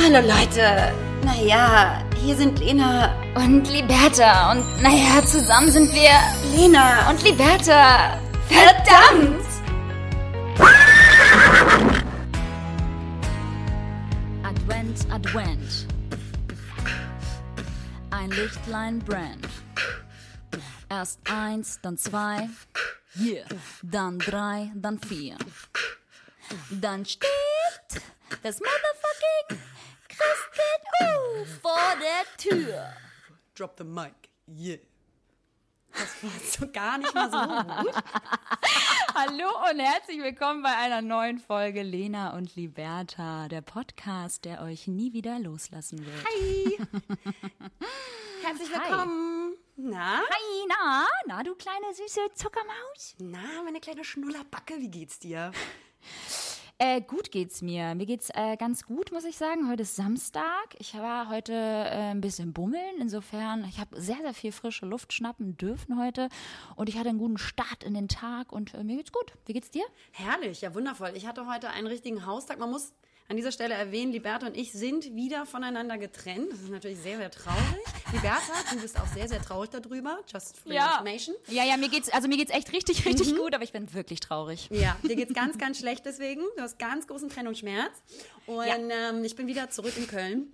Hallo Leute. Naja, hier sind Lena und Liberta. Und naja, zusammen sind wir Lena und Liberta. Verdammt! Advent, Advent. Ein Lichtlein brennt. Erst eins, dann zwei, yeah. dann drei, dann vier. Dann steht das Motherfucking Christkind uh, vor der Tür. Drop the mic, yeah. Das war so gar nicht mal so gut. Hallo und herzlich willkommen bei einer neuen Folge Lena und Liberta, der Podcast, der euch nie wieder loslassen wird. Hi! Herzlich willkommen. Na? Hi, na? Na, du kleine süße Zuckermaus? Na, meine kleine Schnullerbacke, wie geht's dir? Äh, gut geht's mir. Mir geht's äh, ganz gut, muss ich sagen. Heute ist Samstag. Ich war heute äh, ein bisschen bummeln. Insofern, ich habe sehr, sehr viel frische Luft schnappen dürfen heute. Und ich hatte einen guten Start in den Tag und äh, mir geht's gut. Wie geht's dir? Herrlich, ja wundervoll. Ich hatte heute einen richtigen Haustag. Man muss an dieser Stelle erwähnen, Liberta und ich sind wieder voneinander getrennt. Das ist natürlich sehr, sehr traurig. Liberta, du bist auch sehr, sehr traurig darüber. Just for ja. information. Ja, ja, mir geht's, also mir geht's echt richtig, richtig mhm. gut, aber ich bin wirklich traurig. Ja, dir geht's ganz, ganz schlecht deswegen. Du hast ganz großen Trennungsschmerz. Und ja. ähm, ich bin wieder zurück in Köln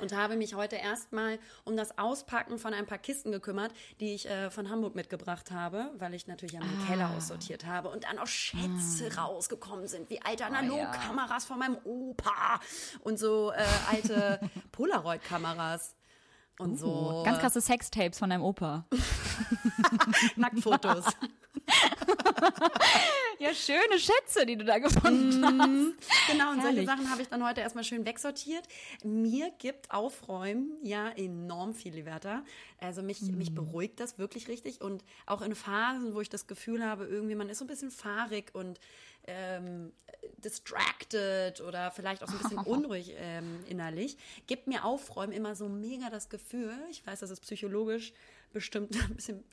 und habe mich heute erstmal um das Auspacken von ein paar Kisten gekümmert, die ich äh, von Hamburg mitgebracht habe, weil ich natürlich am ah. Keller aussortiert habe und dann auch Schätze ah. rausgekommen sind, wie alte Analogkameras oh, ja. von meinem Opa und so äh, alte Polaroid-Kameras. Und uh, so. Ganz krasse Sextapes von deinem Opa. Nacktfotos. ja, schöne Schätze, die du da gefunden mm, hast. Genau, und Herrlich. solche Sachen habe ich dann heute erstmal schön wegsortiert. Mir gibt Aufräumen ja enorm viel, Liberta. Also mich, mm. mich beruhigt das wirklich richtig. Und auch in Phasen, wo ich das Gefühl habe, irgendwie man ist so ein bisschen fahrig und ähm, distracted oder vielleicht auch so ein bisschen unruhig ähm, innerlich, gibt mir Aufräumen immer so mega das Gefühl. Ich weiß, das ist psychologisch bestimmt ein bisschen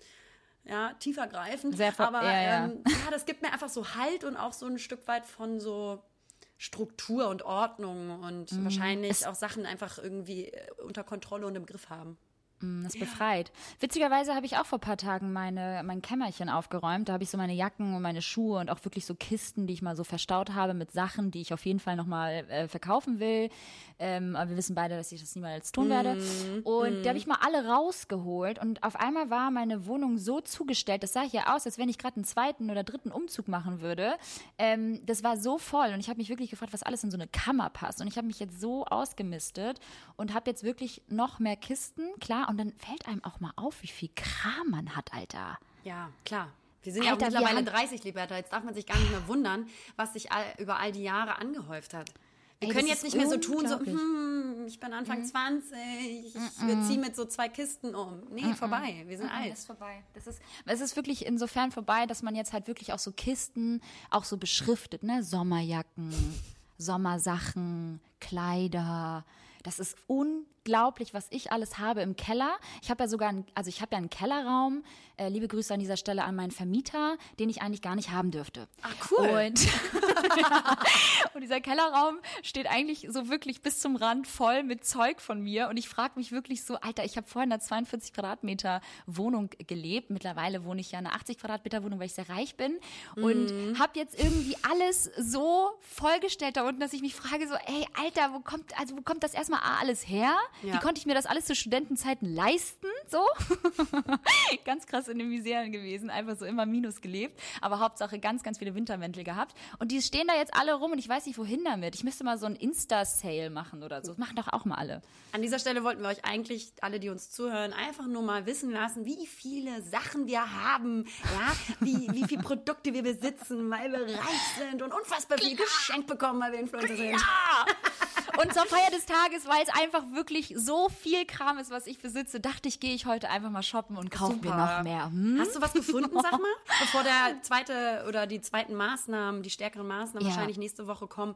ja, tiefer greifend. Sehr aber ja, ja. Ähm, ja, das gibt mir einfach so Halt und auch so ein Stück weit von so Struktur und Ordnung und mhm. wahrscheinlich es auch Sachen einfach irgendwie äh, unter Kontrolle und im Griff haben. Mm, das befreit. Witzigerweise habe ich auch vor ein paar Tagen meine, mein Kämmerchen aufgeräumt. Da habe ich so meine Jacken und meine Schuhe und auch wirklich so Kisten, die ich mal so verstaut habe mit Sachen, die ich auf jeden Fall nochmal äh, verkaufen will. Ähm, aber wir wissen beide, dass ich das niemals tun werde. Mm, und mm. da habe ich mal alle rausgeholt und auf einmal war meine Wohnung so zugestellt, das sah hier aus, als wenn ich gerade einen zweiten oder dritten Umzug machen würde. Ähm, das war so voll und ich habe mich wirklich gefragt, was alles in so eine Kammer passt. Und ich habe mich jetzt so ausgemistet und habe jetzt wirklich noch mehr Kisten, klar und dann fällt einem auch mal auf, wie viel Kram man hat, Alter. Ja, klar. Wir sind Alter, ja auch mittlerweile 30, Liberta. Jetzt darf man sich gar nicht mehr wundern, was sich all, über all die Jahre angehäuft hat. Wir Ey, können jetzt nicht mehr so tun, so, hm, ich bin Anfang mm. 20, ich mm ziehe mit so zwei Kisten um. Nee, mm vorbei, wir sind alt. Das ist vorbei. Das ist, es ist wirklich insofern vorbei, dass man jetzt halt wirklich auch so Kisten auch so beschriftet, ne? Sommerjacken, Sommersachen, Kleider. Das ist unglaublich, was ich alles habe im Keller. Ich habe ja sogar, einen, also ich habe ja einen Kellerraum. Äh, liebe Grüße an dieser Stelle an meinen Vermieter, den ich eigentlich gar nicht haben dürfte. Ach cool. Und, und dieser Kellerraum steht eigentlich so wirklich bis zum Rand voll mit Zeug von mir. Und ich frage mich wirklich so, Alter, ich habe vorher in einer 42 Quadratmeter Wohnung gelebt. Mittlerweile wohne ich ja in einer 80 Quadratmeter Wohnung, weil ich sehr reich bin. Und mm. habe jetzt irgendwie alles so vollgestellt da unten, dass ich mich frage so, ey, Alter, wo kommt, also wo kommt das erstmal alles her? Ja. Wie konnte ich mir das alles zu Studentenzeiten leisten? So. Ganz krass in den Miseren gewesen, einfach so immer Minus gelebt, aber Hauptsache ganz, ganz viele Wintermäntel gehabt. Und die stehen da jetzt alle rum und ich weiß nicht, wohin damit. Ich müsste mal so ein Insta-Sale machen oder so. Das machen doch auch mal alle. An dieser Stelle wollten wir euch eigentlich, alle, die uns zuhören, einfach nur mal wissen lassen, wie viele Sachen wir haben, ja, wie, wie viele Produkte wir besitzen, weil wir reich sind und unfassbar viel geschenkt bekommen, weil wir Influencer sind. Ja! Und zur Feier des Tages, weil es einfach wirklich so viel Kram ist, was ich besitze, dachte ich, gehe ich heute einfach mal shoppen und kaufe mir noch mehr. Hm? Hast du was gefunden, sag mal? Bevor der zweite oder die zweiten Maßnahmen, die stärkeren Maßnahmen ja. wahrscheinlich nächste Woche kommen,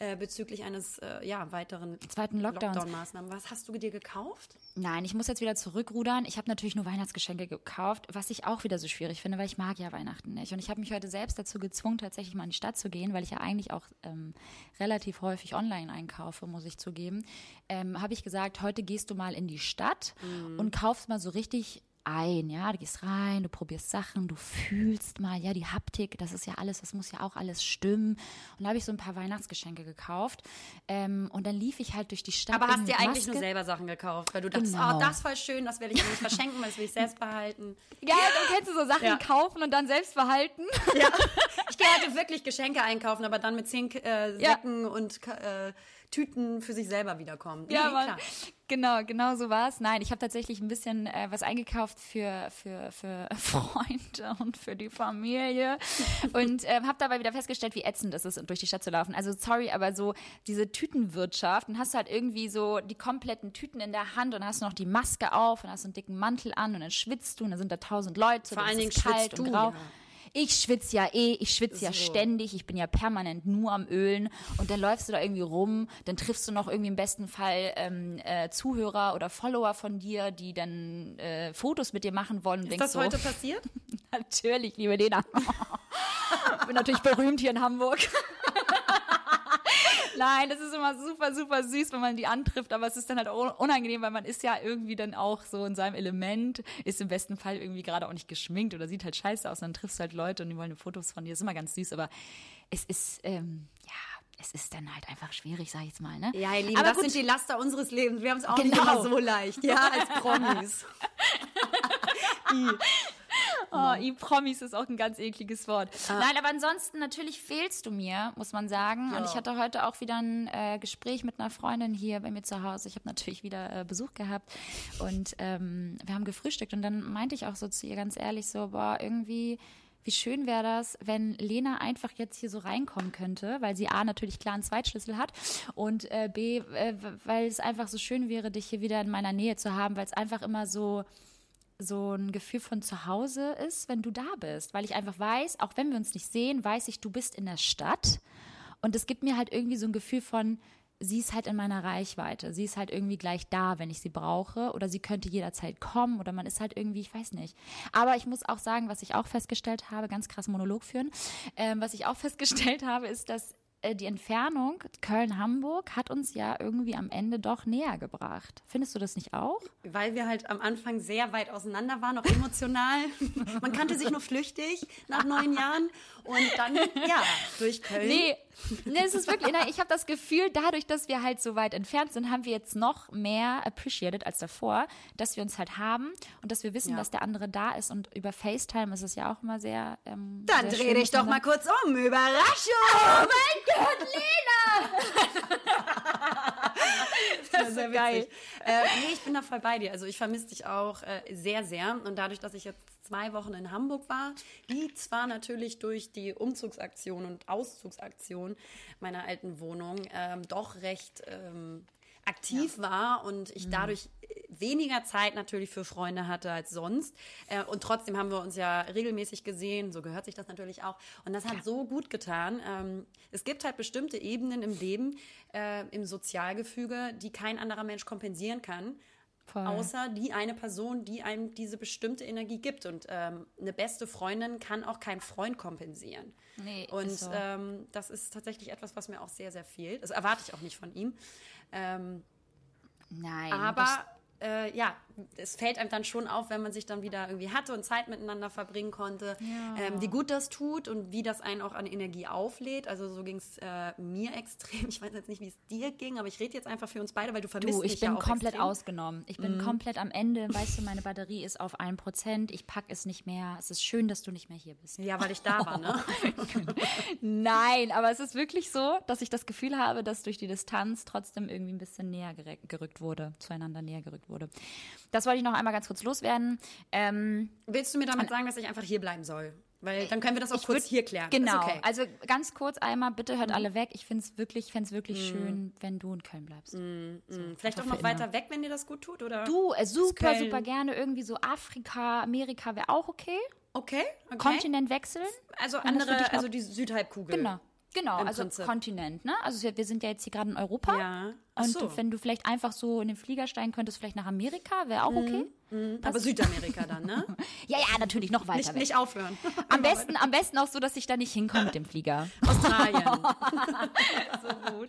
äh, bezüglich eines äh, ja, weiteren zweiten Lockdown-Maßnahmen. was hast du dir gekauft? Nein, ich muss jetzt wieder zurückrudern. Ich habe natürlich nur Weihnachtsgeschenke gekauft, was ich auch wieder so schwierig finde, weil ich mag ja Weihnachten nicht. Und ich habe mich heute selbst dazu gezwungen, tatsächlich mal in die Stadt zu gehen, weil ich ja eigentlich auch ähm, relativ häufig online einkaufe vor, muss ich zugeben, ähm, habe ich gesagt, heute gehst du mal in die Stadt Mhm. und kaufst mal so richtig ein, ja, du gehst rein, du probierst Sachen, du fühlst mal, ja, die Haptik, das ist ja alles, das muss ja auch alles stimmen. Und da habe ich so ein paar Weihnachtsgeschenke gekauft ähm, und dann lief ich halt durch die Stadt. Aber hast dir eigentlich nur selber Sachen gekauft, weil du dachtest, Genau. oh, das voll schön, das werde ich nicht verschenken, das will ich selbst behalten. Ja, dann kennst du so Sachen Ja. kaufen und dann selbst behalten. Ja. Ich gehe heute wirklich Geschenke einkaufen, aber dann mit zehn äh, Ja. Säcken und äh, Tüten für sich selber wiederkommen. Ja, Nee, klar. Genau, genau so war es. Nein, ich habe tatsächlich ein bisschen äh, was eingekauft für, für, für Freunde und für die Familie und ähm, habe dabei wieder festgestellt, wie ätzend es ist, durch die Stadt zu laufen. Also sorry, aber so diese Tütenwirtschaft, dann hast du halt irgendwie so die kompletten Tüten in der Hand und hast noch die Maske auf und hast einen dicken Mantel an und dann schwitzt du und dann sind da tausend Leute. Vor allen Dingen kalt schwitzt und du, grau. ja. Ich schwitze ja eh, ich schwitze ja So. ständig, ich bin ja permanent nur am Ölen und dann läufst du da irgendwie rum, dann triffst du noch irgendwie im besten Fall ähm, äh, Zuhörer oder Follower von dir, die dann äh, Fotos mit dir machen wollen Ist das so, heute passiert? natürlich, liebe Lena. bin natürlich berühmt hier in Hamburg. Nein, das ist immer super, super süß, wenn man die antrifft, aber es ist dann halt auch unangenehm, weil man ist ja irgendwie dann auch so in seinem Element, ist im besten Fall irgendwie gerade auch nicht geschminkt oder sieht halt scheiße aus, dann triffst du halt Leute und die wollen Fotos von dir, ist immer ganz süß, aber es ist, ähm, ja, es ist dann halt einfach schwierig, sag ich jetzt mal, ne? Ja, ihr Lieben, aber das gut, sind die Laster unseres Lebens. Wir haben es auch nicht Genau. immer so leicht, ja, als Promis. Oh, I-Promis ist auch ein ganz ekliges Wort. Nein, aber ansonsten natürlich fehlst du mir, muss man sagen. Und Ja. ich hatte heute auch wieder ein äh, Gespräch mit einer Freundin hier bei mir zu Hause. Ich habe natürlich wieder äh, Besuch gehabt und ähm, wir haben gefrühstückt und dann meinte ich auch so zu ihr ganz ehrlich so, boah, irgendwie wie schön wäre das, wenn Lena einfach jetzt hier so reinkommen könnte, weil sie A natürlich klar einen Zweitschlüssel hat und äh, B, äh, weil es einfach so schön wäre, dich hier wieder in meiner Nähe zu haben, weil es einfach immer so so ein Gefühl von zu Hause ist, wenn du da bist. Weil ich einfach weiß, auch wenn wir uns nicht sehen, weiß ich, du bist in der Stadt. Und es gibt mir halt irgendwie so ein Gefühl von, sie ist halt in meiner Reichweite. Sie ist halt irgendwie gleich da, wenn ich sie brauche. Oder sie könnte jederzeit kommen. Oder man ist halt irgendwie, ich weiß nicht. Aber ich muss auch sagen, was ich auch festgestellt habe, ganz krass Monolog führen, ähm, was ich auch festgestellt habe, ist, dass die Entfernung Köln-Hamburg hat uns ja irgendwie am Ende doch näher gebracht. Findest du das nicht auch? Weil wir halt am Anfang sehr weit auseinander waren, auch emotional. Man kannte sich nur flüchtig nach neun Jahren. Und dann, ja, durch Köln. Nee, nee, es ist wirklich, nein, ich habe das Gefühl, dadurch, dass wir halt so weit entfernt sind, haben wir jetzt noch mehr appreciated als davor, dass wir uns halt haben und dass wir wissen, Ja. dass der andere da ist. Und über FaceTime ist es ja auch immer sehr. Ähm, Dann sehr dreh dich doch mal kurz um. Überraschung! Oh mein Gott, Lena! Das ist so ja geil. witzig. Äh, nee, ich bin da voll bei dir. Also ich vermisse dich auch äh, sehr, sehr. Und dadurch, dass ich jetzt zwei Wochen in Hamburg war, die zwar natürlich durch die Umzugsaktion und Auszugsaktion meiner alten Wohnung ähm, doch recht ähm, aktiv war und ich dadurch äh, weniger Zeit natürlich für Freunde hatte als sonst. Äh, und trotzdem haben wir uns ja regelmäßig gesehen, so gehört sich das natürlich auch. Und das hat so gut getan. Ähm, es gibt halt bestimmte Ebenen im Leben, äh, im Sozialgefüge, die kein anderer Mensch kompensieren kann. Voll. Außer die eine Person, die einem diese bestimmte Energie gibt. Und ähm, eine beste Freundin kann auch kein Freund kompensieren. Nee, Und ist so. ähm, das ist tatsächlich etwas, was mir auch sehr, sehr fehlt. Das erwarte ich auch nicht von ihm. Ähm, Nein. aber äh, ja, es fällt einem dann schon auf, wenn man sich dann wieder irgendwie hatte und Zeit miteinander verbringen konnte, Ja. ähm, wie gut das tut und wie das einen auch an Energie auflädt. Also so ging es äh, mir extrem. Ich weiß jetzt nicht, wie es dir ging, aber ich rede jetzt einfach für uns beide, weil du vermisst Du, mich ich bin ja auch komplett extrem. ausgenommen. Ich bin komplett am Ende. Weißt du, meine Batterie ist auf 1%. Ich pack es nicht mehr. Es ist schön, dass du nicht mehr hier bist. Ja, weil ich da war, ne? Nein, aber es ist wirklich so, dass ich das Gefühl habe, dass durch die Distanz trotzdem irgendwie ein bisschen näher gerückt wurde, zueinander näher gerückt wurde. Das wollte ich noch einmal ganz kurz loswerden. Ähm, Willst du mir damit sagen, dass ich einfach hier bleiben soll? Weil dann können wir das auch kurz würd- hier klären. Genau. Okay. Mhm. Also ganz kurz einmal, bitte hört alle weg. Ich finde es wirklich, fänd's wirklich schön, wenn du in Köln bleibst. Mhm. Vielleicht auch noch immer. weiter weg, wenn dir das gut tut, oder? Du, äh, super, Köln. super gerne. Irgendwie so Afrika, Amerika wäre auch okay. Okay, okay. Kontinent wechseln. Also andere, also die Südhalbkugel. Genau. Genau, also Prinzip. Kontinent, ne? Also wir, wir sind ja jetzt hier gerade in Europa. Ja. Ach Und so. wenn du vielleicht einfach so in den Flieger steigen könntest, vielleicht nach Amerika, wäre auch okay. Aber Südamerika dann, ne? Ja, ja, natürlich noch weiter Nicht, weg. nicht aufhören. Am besten, am besten auch so, dass ich da nicht hinkomme mit dem Flieger. Australien. so gut.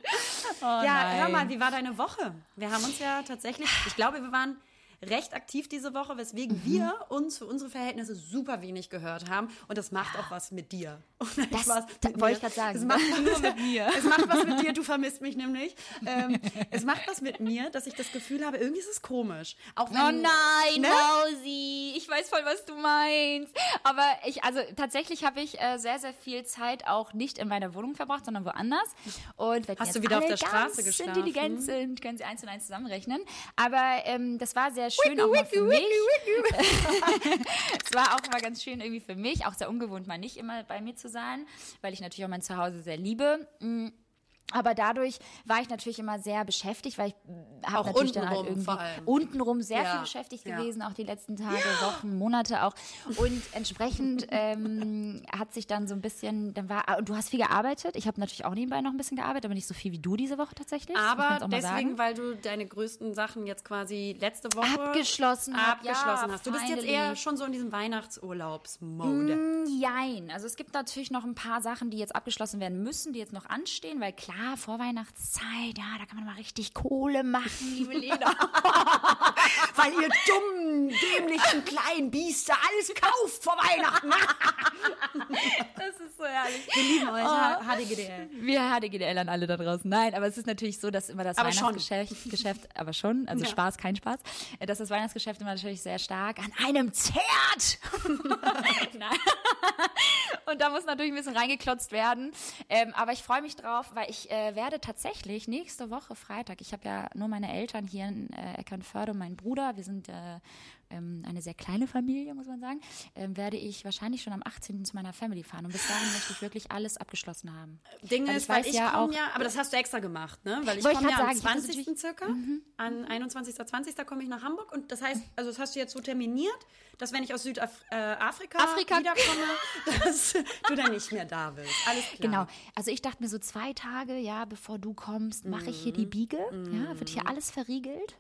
ja, hör mal, wie war deine Woche? Wir haben uns ja tatsächlich, ich glaube, wir waren recht aktiv diese Woche, weswegen Mhm. wir uns für unsere Verhältnisse super wenig gehört haben. Und das macht auch was mit dir. Und Das- was da- wollte ich grad sagen. Es macht Nur mit mir. Es macht was mit dir, du vermisst mich nämlich. Ähm, es macht was mit mir, dass ich das Gefühl habe, irgendwie ist es komisch. Auch wenn, Oh nein, Ne? Rosie, ich weiß voll, was du meinst. Aber ich, also tatsächlich habe ich äh, sehr, sehr viel Zeit auch nicht in meiner Wohnung verbracht, sondern woanders. Und wenn Hast du wieder auf der Straße geschlafen? intelligent sind, können sie eins und eins zusammenrechnen. Aber ähm, das war sehr schön auch mal für mich. es war auch mal ganz schön irgendwie für mich, auch sehr ungewohnt, mal nicht immer bei mir zu sein, weil ich natürlich auch mein Zuhause sehr liebe. Aber dadurch war ich natürlich immer sehr beschäftigt, weil ich habe Auch natürlich dann halt untenrum irgendwie untenrum sehr Ja, viel beschäftigt ja. gewesen, auch die letzten Tage, Wochen, Monate auch. Und entsprechend ähm, hat sich dann so ein bisschen, dann war, und du hast viel gearbeitet. Ich habe natürlich auch nebenbei noch ein bisschen gearbeitet, aber nicht so viel wie du diese Woche tatsächlich. Aber deswegen, weil du deine größten Sachen jetzt quasi letzte Woche Abgeschlossen abgeschlossen ja, hast. Du bist jetzt eher schon so in diesem Weihnachtsurlaubsmode. Mm, Jein. Also es gibt natürlich noch ein paar Sachen, die jetzt abgeschlossen werden müssen, die jetzt noch anstehen, weil klar, Vorweihnachtszeit, ja, da kann man mal richtig Kohle machen, liebe Lena. Weil ihr dummen, dämlichen kleinen Biester alles kauft vor Weihnachten. das ist so herrlich. Wir lieben euch, H- HDGDL. Wir HDGDL an alle da draußen. Nein, aber es ist natürlich so, dass immer das Aber schon. Weihnachtsgeschäft, Geschäft, aber schon, also Ja. Spaß, kein Spaß, dass das Weihnachtsgeschäft immer natürlich sehr stark an einem zehrt. Nein. Und da muss natürlich ein bisschen reingeklotzt werden. Ähm, aber ich freue mich drauf, weil ich äh, werde tatsächlich nächste Woche Freitag, ich habe ja nur meine Eltern hier in äh, Eckernförde und meinen Bruder, wir sind äh, ähm, eine sehr kleine Familie, muss man sagen, ähm, werde ich wahrscheinlich schon am 18. zu meiner Family fahren. Und bis dahin möchte ich wirklich alles abgeschlossen haben. Ding Weil ist, ich weil weiß ich ja komme auch- ja, aber das hast du extra gemacht, ne? Weil ich komme ja am sagen, das 20. circa, an 21. 20. komme ich nach Hamburg und das heißt, also das hast du jetzt so terminiert, dass wenn ich aus Südafrika äh, wiederkomme, dass du dann nicht mehr da bist. Alles klar. Genau. Also ich dachte mir so zwei Tage, ja, bevor du kommst, mache ich hier die Biege. Ja, wird hier alles verriegelt.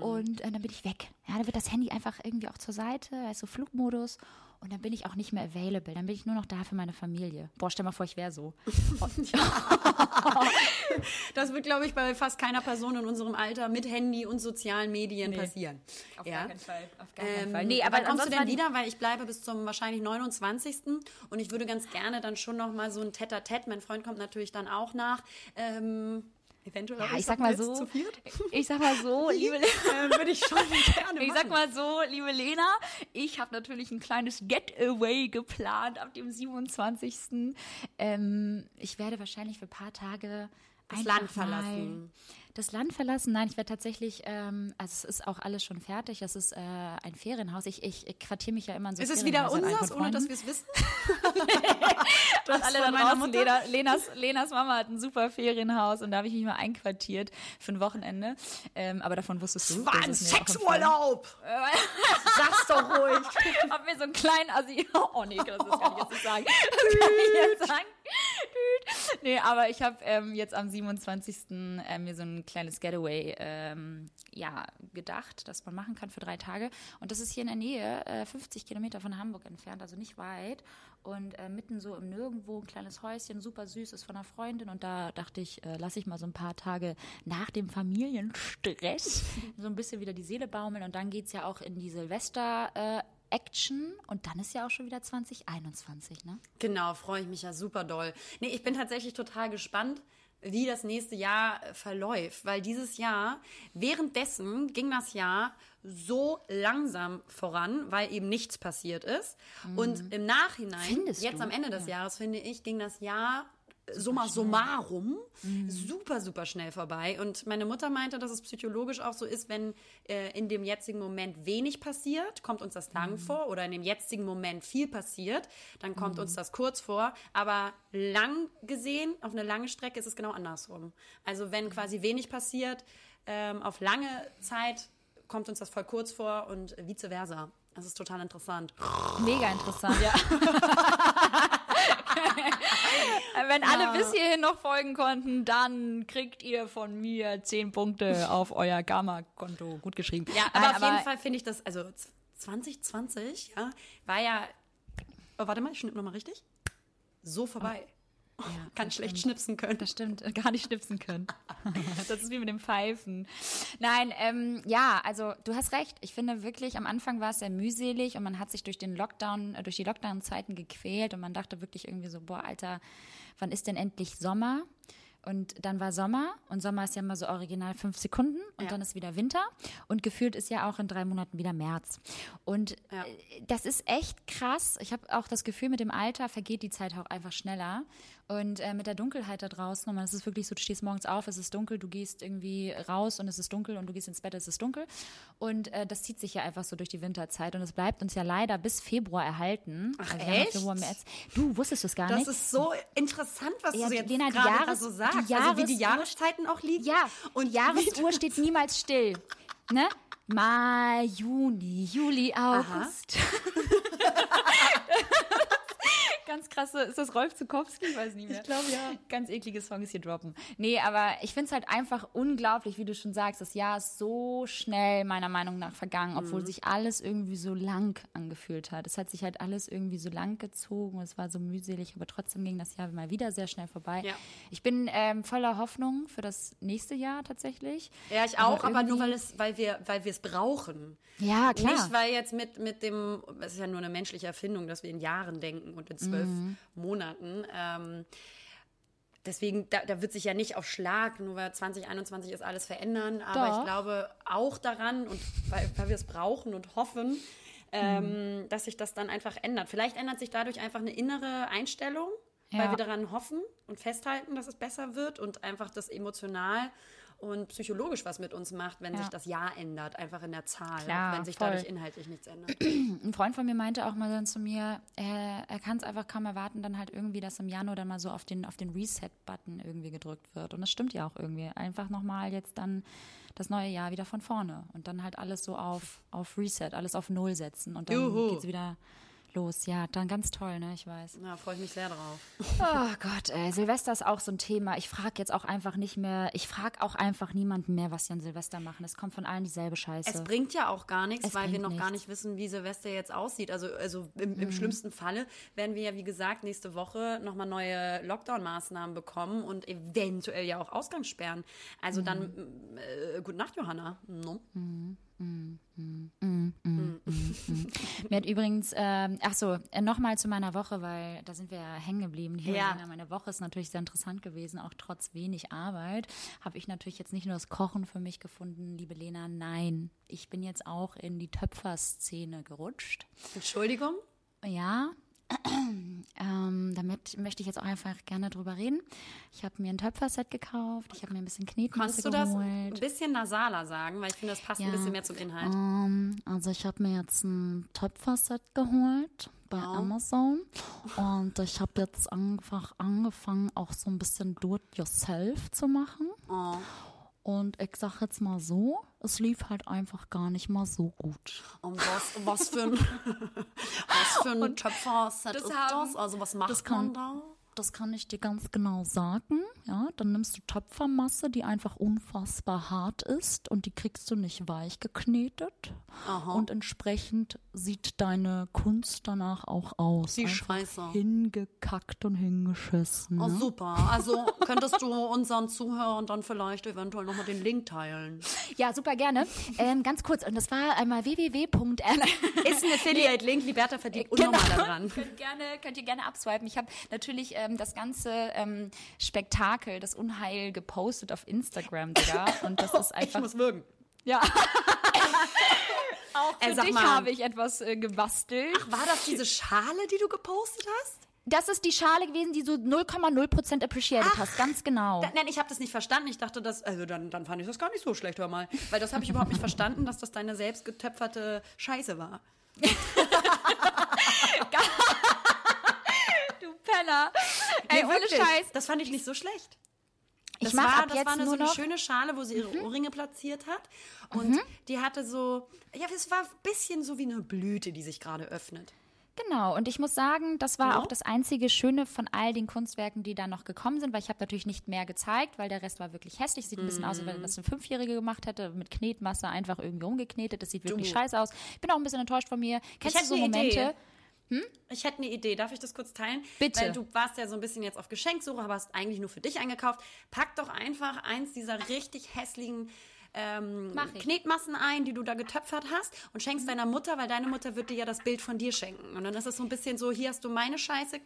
Und äh, dann bin ich weg. Ja, dann wird das Handy einfach irgendwie auch zur Seite, also Flugmodus. Und dann bin ich auch nicht mehr available. Dann bin ich nur noch da für meine Familie. Boah, stell mal vor, ich wäre so. Das wird, glaube ich, bei fast keiner Person in unserem Alter mit Handy und sozialen Medien passieren. Auf ja? gar keinen Fall. Auf gar Ähm, keinen Fall. Nee, aber wann kommst du denn wieder? Weil ich bleibe bis zum wahrscheinlich 29. Und ich würde ganz gerne dann schon noch mal so ein Tête-à-Tête. Mein Freund kommt natürlich dann auch nach. Ähm, eventuell Ja, ich sag mal so, ich sag mal so, liebe ähm, würde ich schon gerne Ich machen. sag mal so, liebe Lena, ich habe natürlich ein kleines Getaway geplant ab dem 27. Ähm, ich werde wahrscheinlich für ein paar Tage Das Land verlassen. Das Land verlassen? Nein, ich werde tatsächlich, ähm, also es ist auch alles schon fertig. Es ist äh, ein Ferienhaus. Ich, ich, ich quartiere mich ja immer in so Ist es wieder unseres, ohne dass wir es wissen? Das alle da draußen. Lena, Lenas, Lenas Mama hat ein super Ferienhaus und da habe ich mich mal einquartiert für ein Wochenende. Ähm, aber davon wusstest du. War das ein. Sexurlaub! Sag's doch ruhig. Hab mir so einen kleinen Assi. Oh nee, das kann ich jetzt nicht sagen. Das kann ich jetzt sagen. Nee, aber ich habe ähm, jetzt am 27. Äh, mir so ein kleines Getaway ähm, ja, gedacht, das man machen kann für drei Tage. Und das ist hier in der Nähe, äh, 50 Kilometer von Hamburg entfernt, also nicht weit. Und äh, mitten so im Nirgendwo ein kleines Häuschen, super süß, ist von einer Freundin. Und da dachte ich, äh, lasse ich mal so ein paar Tage nach dem Familienstress so ein bisschen wieder die Seele baumeln. Und dann geht's ja auch in die Silvester- äh, Action und dann ist ja auch schon wieder 2021, ne? Genau, freue ich mich ja super doll. Nee, ich bin tatsächlich total gespannt, wie das nächste Jahr äh, verläuft, weil dieses Jahr, währenddessen ging das Jahr so langsam voran, weil eben nichts passiert ist. Und im Nachhinein, Mhm. Findest jetzt du? am Ende des Jahres, finde ich, ging das Jahr summa summarum super, super schnell vorbei. Und meine Mutter meinte, dass es psychologisch auch so ist, wenn äh, in dem jetzigen Moment wenig passiert, kommt uns das lang vor, oder in dem jetzigen Moment viel passiert, dann kommt uns das kurz vor. Aber lang gesehen, auf eine lange Strecke ist es genau andersrum. Also wenn quasi wenig passiert, ähm, auf lange Zeit kommt uns das voll kurz vor und vice versa. Das ist total interessant. Mega interessant, ja. Wenn alle bis hierhin noch folgen konnten, dann kriegt ihr von mir 10 Punkte auf euer Karma-Konto. Gut geschrieben. Ja, aber Nein, auf jeden Fall finde ich das, also 2020, ja, war ja, oh, warte mal, ich schnipp nochmal richtig. So vorbei. Oh, kann das schlecht stimmt. schnipsen können. Das stimmt, äh, gar nicht schnipsen können. Das ist wie mit dem Pfeifen. Nein, ähm, ja, also du hast recht. Ich finde wirklich, am Anfang war es sehr mühselig und man hat sich durch den Lockdown, äh, durch die Lockdown-Zeiten gequält und man dachte wirklich irgendwie so, boah, Alter, wann ist denn endlich Sommer? Und dann war Sommer und Sommer ist ja immer so original fünf Sekunden und Ja. dann ist wieder Winter und gefühlt ist ja auch in drei Monaten wieder März. Und Ja. äh, das ist echt krass. Ich habe auch das Gefühl, mit dem Alter vergeht die Zeit auch einfach schneller. Und äh, mit der Dunkelheit da draußen, und es ist wirklich so, du stehst morgens auf, es ist dunkel, du gehst irgendwie raus und es ist dunkel und du gehst ins Bett, es ist dunkel. Und äh, das zieht sich ja einfach so durch die Winterzeit und es bleibt uns ja leider bis Februar erhalten. Ach, noch echt? Du wusstest es gar Das nicht. ist so interessant, was Ja, du jetzt Lena, die gerade Jahres- so die sagst. also wie die Jahreszeiten auch liegen. Ja, und und Jahresuhr steht niemals still. Ne? Mai, Juni, Juli, August. Ganz krasse, ist das Rolf Zukowski? Ich weiß nicht mehr. Ich glaube ja. Ganz eklige Songs hier droppen. Nee, aber ich finde es halt einfach unglaublich, wie du schon sagst, das Jahr ist so schnell meiner Meinung nach vergangen, obwohl sich alles irgendwie so lang angefühlt hat. Es hat sich halt alles irgendwie so lang gezogen es war so mühselig, aber trotzdem ging das Jahr mal wieder sehr schnell vorbei. Ja. Ich bin ähm, voller Hoffnung für das nächste Jahr tatsächlich. Ja, ich auch, aber, nur irgendwie- weil es, weil wir, weil wir es brauchen. Ja, klar. Nicht, weil jetzt mit, mit dem, es ist ja nur eine menschliche Erfindung, dass wir in Jahren denken und in zwölf Mhm. Monaten. Ähm, deswegen, da, da wird sich ja nicht auf Schlag, nur weil 2021 ist, alles verändern. Aber Doch. ich glaube auch daran, und weil, weil wir es brauchen und hoffen, ähm, dass sich das dann einfach ändert. Vielleicht ändert sich dadurch einfach eine innere Einstellung, weil Ja. wir daran hoffen und festhalten, dass es besser wird und einfach das emotional und psychologisch was mit uns macht, wenn Ja. sich das Jahr ändert, einfach in der Zahl, Klar, wenn sich voll. dadurch inhaltlich nichts ändert. Ein Freund von mir meinte auch mal dann zu mir, er, er kann es einfach kaum erwarten, dann halt irgendwie, dass im Januar dann mal so auf den, auf den Reset-Button irgendwie gedrückt wird. Und das stimmt ja auch irgendwie. Einfach nochmal jetzt dann das neue Jahr wieder von vorne und dann halt alles so auf, auf Reset, alles auf Null setzen und dann Juhu. geht's wieder los. Ja, dann ganz toll, ne? Ich weiß. Da freue ich mich sehr drauf. Oh Gott, ey, Silvester ist auch so ein Thema. Ich frage jetzt auch einfach nicht mehr, ich frage auch einfach niemanden mehr, was sie an Silvester machen. Es kommt von allen dieselbe Scheiße. Es bringt ja auch gar nichts, Es weil wir noch gar nichts. nicht wissen, wie Silvester jetzt aussieht. Also, also im, Mhm. im schlimmsten Falle werden wir ja, wie gesagt, nächste Woche nochmal neue Lockdown-Maßnahmen bekommen und eventuell ja auch Ausgangssperren. Also dann, Mhm. äh, gute Nacht, Johanna. No? Mir hat übrigens, ähm, ach so, äh, nochmal zu meiner Woche, weil da sind wir ja hängen geblieben. Hier, Ja. Meine Woche ist natürlich sehr interessant gewesen, auch trotz wenig Arbeit. Habe ich natürlich jetzt nicht nur das Kochen für mich gefunden, liebe Lena, nein. Ich bin jetzt auch in die Töpferszene gerutscht. Entschuldigung? Ja, ähm, damit möchte ich jetzt auch einfach gerne drüber reden. Ich habe mir ein Töpferset gekauft, ich habe mir ein bisschen Knetmasse Kannst du das geholt. ein bisschen nasaler sagen? Weil ich finde, das passt ein Ja. bisschen mehr zum Inhalt. Ähm, also ich habe mir jetzt ein Töpferset geholt bei Amazon und ich habe jetzt einfach angefangen, auch so ein bisschen do-it-yourself zu machen. Oh. Und ich sag jetzt mal so, es lief halt einfach gar nicht mal so gut. Und was, was für ein, was für ein Töpferset ist haben- das? Also was macht das man kann- da? Das kann ich dir ganz genau sagen. Ja, dann nimmst du Töpfermasse, die einfach unfassbar hart ist und die kriegst du nicht weich geknetet. Und entsprechend sieht deine Kunst danach auch aus. Wie Einfach scheiße. Hingekackt und hingeschissen. Oh, ne? super. Also könntest du unseren Zuhörern dann vielleicht eventuell nochmal den Link teilen. Ja, super gerne. ähm, ganz kurz, und das war einmal www. Ist ein Affiliate-Link, Liberta verdient Genau. unnormal daran. könnt, gerne, könnt ihr gerne abswipen. Ich habe natürlich ähm, das ganze ähm, Spektakel, das Unheil gepostet auf Instagram, Digga. Und das ist Ich einfach. muss würgen. Ja. Auch für Ey, sag dich mal. habe ich etwas äh, gebastelt. War das diese Schale, die du gepostet hast? Das ist die Schale gewesen, die du 0,0% appreciated hast. Ganz genau. Da, nein, ich habe das nicht verstanden. Ich dachte, das, also dann, dann fand ich das gar nicht so schlecht, hör mal. Weil das habe ich überhaupt nicht verstanden, dass das deine selbst getöpferte Scheiße war. Penner. Ey, Nee, ohne. Scheiß. Das fand ich nicht so schlecht. Ich Das mach war, ab das jetzt war eine, so nur eine noch. schöne Schale, wo sie ihre Ohrringe platziert hat. Und die hatte so, ja, es war ein bisschen so wie eine Blüte, die sich gerade öffnet. Genau, und ich muss sagen, das war Ja. auch das einzige Schöne von all den Kunstwerken, die da noch gekommen sind, weil ich habe natürlich nicht mehr gezeigt, weil der Rest war wirklich hässlich. Sieht ein bisschen aus, als wenn das ein Fünfjährige gemacht hätte, mit Knetmasse einfach irgendwie umgeknetet. Das sieht wirklich Du. scheiße aus. Ich bin auch ein bisschen enttäuscht von mir. Kennst hätte du so Momente? Idee. Ich hätte eine Idee. Darf ich das kurz teilen? Bitte. Weil du warst ja so ein bisschen jetzt auf Geschenksuche, aber hast eigentlich nur für dich eingekauft. Pack doch einfach eins dieser richtig hässlichen ähm. Mhm. Knetmassen ein, die du da getöpfert hast und schenkst deiner Mutter, weil deine Mutter wird dir ja das Bild von dir schenken. Und dann ist es so ein bisschen so, hier hast du meine Scheiße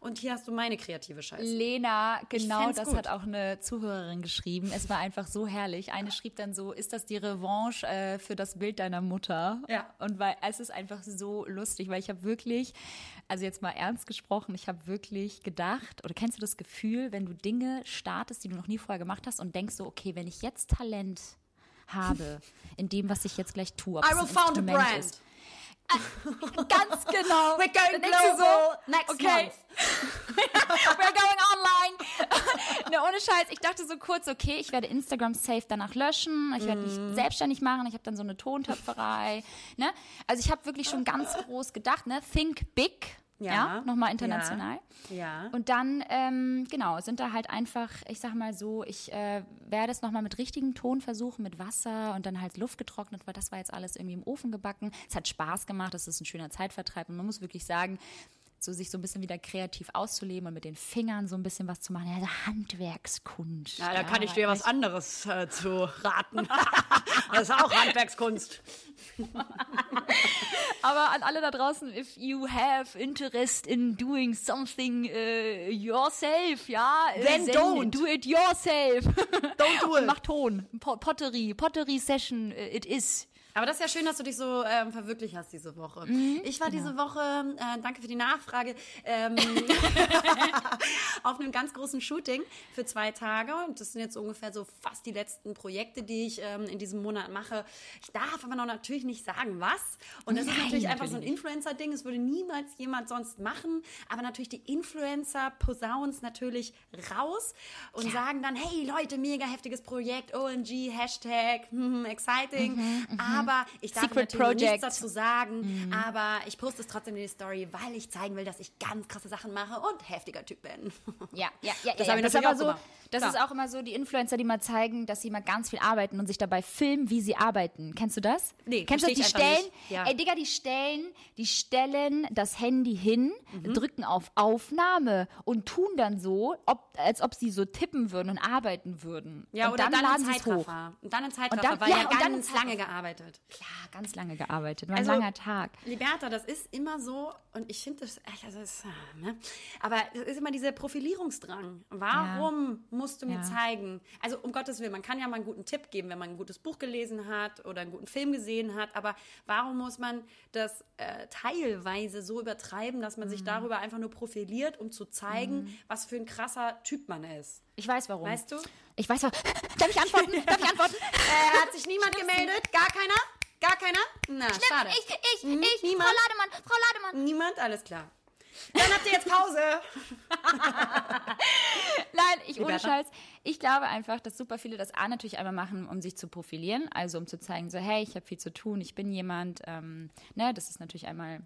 und hier hast du meine kreative Scheiße. Lena, genau das gut. hat auch eine Zuhörerin geschrieben. Es war einfach so herrlich. Eine schrieb dann so, ist das die Revanche äh, für das Bild deiner Mutter? Ja. Und weil es ist einfach so lustig, weil ich habe wirklich, also jetzt mal ernst gesprochen, ich habe wirklich gedacht, oder kennst du das Gefühl, wenn du Dinge startest, die du noch nie vorher gemacht hast und denkst so, okay, wenn ich jetzt Talent habe in dem, was ich jetzt gleich tue, ob I es will found a brand. ist. Ganz genau. We're going global next okay. month. We're going online. ne, ohne Scheiß. Ich dachte so kurz, okay, ich werde Instagram safe danach löschen. Ich werde mich selbstständig machen. Ich habe dann so eine Tontöpferei. Ne? Also ich habe wirklich schon ganz groß gedacht. Ne? Think big. Ja, Ja. nochmal international. Ja. Und dann, ähm, genau, sind da halt einfach, ich sag mal so, ich äh, werde es nochmal mit richtigem Ton versuchen, mit Wasser und dann halt Luft getrocknet, weil das war jetzt alles irgendwie im Ofen gebacken. Es hat Spaß gemacht, es ist ein schöner Zeitvertreib und man muss wirklich sagen, so sich so ein bisschen wieder kreativ auszuleben und mit den Fingern so ein bisschen was zu machen. Also Handwerkskunst. Ja, da kann ich dir was anderes äh, zu raten. das ist auch Handwerkskunst. Aber an alle da draußen, if you have interest in doing something uh, yourself, ja, äh, Then don't. do it yourself. Don't do it. mach Ton. Po Pottery, Pottery Session, äh, it is. Aber das ist ja schön, dass du dich so ähm, verwirklicht hast diese Woche. Mhm, ich war genau. diese Woche, äh, danke für die Nachfrage, ähm, auf einem ganz großen Shooting für zwei Tage. Und das sind jetzt ungefähr so fast die letzten Projekte, die ich ähm, in diesem Monat mache. Ich darf aber noch natürlich nicht sagen, was. Und das ist Nein, natürlich einfach so ein natürlich Influencer-Ding. Es würde niemals jemand sonst machen. Aber natürlich die Influencer posaunen es natürlich raus und sagen dann, hey Leute, mega heftiges Projekt, OMG, Hashtag, hm, exciting. aber ich darf Secret natürlich noch nichts Project. dazu sagen. Aber ich poste es trotzdem in die Story, weil ich zeigen will, dass ich ganz krasse Sachen mache und heftiger Typ bin. Ja, ja, ja. Das ja, ich das ist aber auch so, das ist auch immer so die Influencer, die mal zeigen, dass sie mal ganz viel arbeiten und sich dabei filmen, wie sie arbeiten. Kennst du das? Nee, Kennst du das? Die stellen. Ja. ey Digga, die stellen, die stellen das Handy hin, Mhm. drücken auf Aufnahme und tun dann so, ob, als ob sie so tippen würden und arbeiten würden. Ja, und oder dann, dann, laden sie es hoch. Zeitraffer. Und dann in Zeitraffer, dann- weil ja, ja, und ganz lange gearbeitet. Klar, ganz lange gearbeitet. War ein Also, langer Tag. Liberta, das ist immer so, und ich finde das echt, also das, äh, ne? aber es ist immer dieser Profilierungsdrang. Warum musst du mir Ja. zeigen? Also um Gottes Willen, man kann ja mal einen guten Tipp geben, wenn man ein gutes Buch gelesen hat oder einen guten Film gesehen hat, aber warum muss man das äh, teilweise so übertreiben, dass Mhm. man sich darüber einfach nur profiliert, um zu zeigen, was für ein krasser Typ man ist? Ich weiß warum. Weißt du? Ich weiß warum. Darf ich antworten? Darf ich antworten? Äh, hat sich niemand gemeldet? Gar keiner? Gar keiner? Na, schade. Ich, ich, Hm, ich, niemand? Frau Lademann, Frau Lademann. Niemand? Alles klar. Dann habt ihr jetzt Pause. Nein, ich ohne? Scheiß. Ich glaube einfach, dass super viele das A natürlich einmal machen, um sich zu profilieren, also um zu zeigen, so hey, ich habe viel zu tun, ich bin jemand. Ähm, ne, das ist natürlich einmal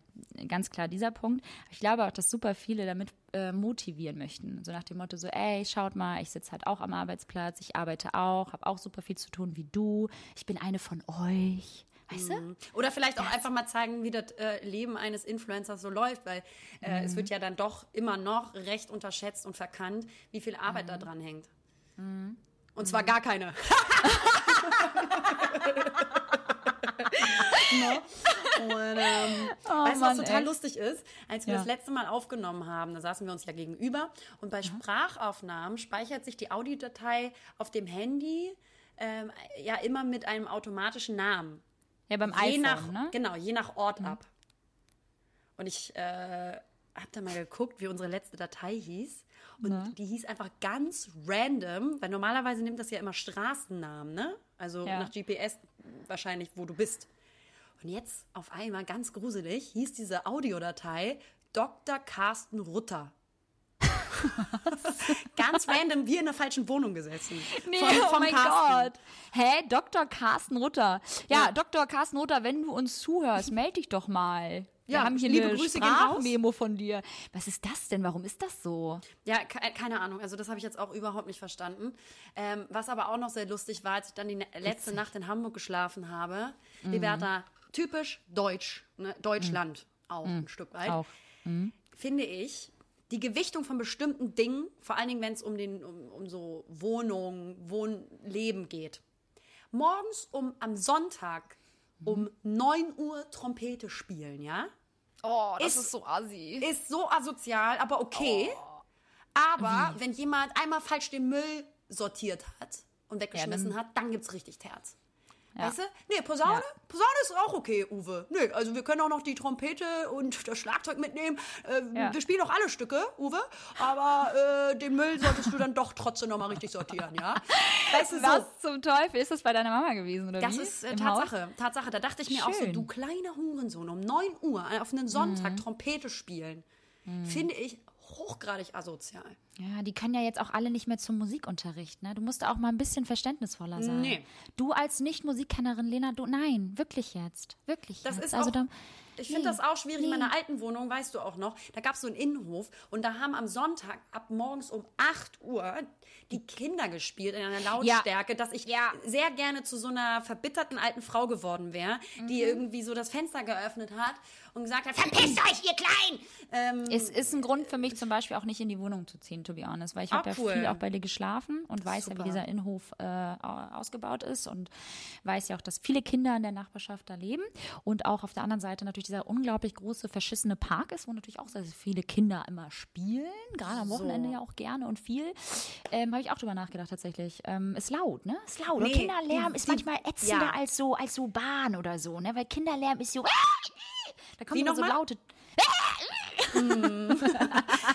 ganz klar dieser Punkt. Ich glaube auch, dass super viele damit äh, motivieren möchten, so nach dem Motto so, ey, schaut mal, ich sitze halt auch am Arbeitsplatz, ich arbeite auch, habe auch super viel zu tun wie du, ich bin eine von euch. Weißt du? Oder vielleicht auch einfach mal zeigen, wie das äh, Leben eines Influencers so läuft, weil äh, Mhm. es wird ja dann doch immer noch recht unterschätzt und verkannt, wie viel Arbeit Mhm. da dran hängt. Und zwar gar keine. Ne? Und, ähm, weißt du, was Oh total ey. lustig ist? Als wir Ja. das letzte Mal aufgenommen haben, da saßen wir uns ja gegenüber und bei Sprachaufnahmen speichert sich die Audiodatei auf dem Handy ähm, ja immer mit einem automatischen Namen Ja, beim je iPhone, nach, ne? Genau, je nach Ort ab. Und ich äh, habe da mal geguckt, wie unsere letzte Datei hieß. Und Na? die hieß einfach ganz random, weil normalerweise nimmt das ja immer Straßennamen, ne? Also Ja. nach GPS wahrscheinlich, wo du bist. Und jetzt auf einmal, ganz gruselig, hieß diese Audiodatei Dr. Carsten Rutter. ganz random, wir in der falschen Wohnung gesessen. Nee, Vom- oh vom mein Carsten. Gott. Hä? Dr. Carsten Rutter. Ja, Dr. Carsten Rutter, wenn du uns zuhörst, melde dich doch mal. Wir Ja, haben hier liebe eine Grüße. Sprachmemo von dir. Was ist das denn? Warum ist das so? Ja, ke keine Ahnung. Also das habe ich jetzt auch überhaupt nicht verstanden. Ähm, was aber auch noch sehr lustig war, als ich dann die ne- letzte Nacht in Hamburg geschlafen habe. Mhm. Liberta, typisch deutsch, ne? Deutschland auch ein Stück weit. Mhm. Auch. Finde ich, die Gewichtung von bestimmten Dingen, vor allen Dingen, wenn es um, den- um, um so Wohnung, Wohnleben geht. Morgens um am Sonntag um 9 Uhr Trompete spielen, ja? Oh, das ist so assi. Ist so asozial, aber okay. Aber wenn jemand einmal falsch den Müll sortiert hat und weggeschmissen dann- hat, dann gibt's richtig Terz. Ja. Weißt du? Nee, Posaune, Ja. Posaune ist auch okay, Uwe. Nee, also wir können auch noch die Trompete und das Schlagzeug mitnehmen. Äh, Ja. Wir spielen auch alle Stücke, Uwe. Aber äh, den Müll solltest du dann doch trotzdem noch mal richtig sortieren, ja? Weißt du, so. Was zum Teufel? Ist das bei deiner Mama gewesen, oder Das wie? ist äh, Im Haus? Tatsache, Tatsache. Da dachte ich mir auch so, Schön. du kleiner Hurensohn, um 9 Uhr auf einen Sonntag Mhm. Trompete spielen, finde ich hochgradig asozial. Ja, die können ja jetzt auch alle nicht mehr zum Musikunterricht, ne? Du musst auch mal ein bisschen verständnisvoller sein. Nee. Du als Nicht-Musikkennerin, Lena, du, nein, wirklich jetzt. Wirklich Das jetzt. ist also auch, da, ich finde nee, das auch schwierig. In nee. meiner alten Wohnung, weißt du auch noch, da gab es so einen Innenhof und da haben am Sonntag ab morgens um 8 Uhr die Kinder gespielt in einer Lautstärke, dass ich Ja. sehr gerne zu so einer verbitterten alten Frau geworden wäre, Mhm. die irgendwie so das Fenster geöffnet hat und gesagt hat, verpisst euch, ihr Klein! Ähm, Es ist ein Grund für mich zum Beispiel auch nicht in die Wohnung zu ziehen, to be honest, weil ich habe Ah, ja cool. viel auch bei dir geschlafen und weiß ja, Super. wie dieser Innenhof äh, au- ausgebaut ist und weiß ja auch, dass viele Kinder in der Nachbarschaft da leben und auch auf der anderen Seite natürlich dieser unglaublich große, verschissene Park ist, wo natürlich auch sehr, viele Kinder immer spielen, gerade am Wochenende ja auch gerne und viel. Ähm, habe ich auch drüber nachgedacht tatsächlich. Ähm, ist laut, ne? Ist laut. Nee, und Kinderlärm die- ist manchmal ätzender ja. als so als so Bahn oder so, ne? Weil Kinderlärm ist so da kommen immer so laute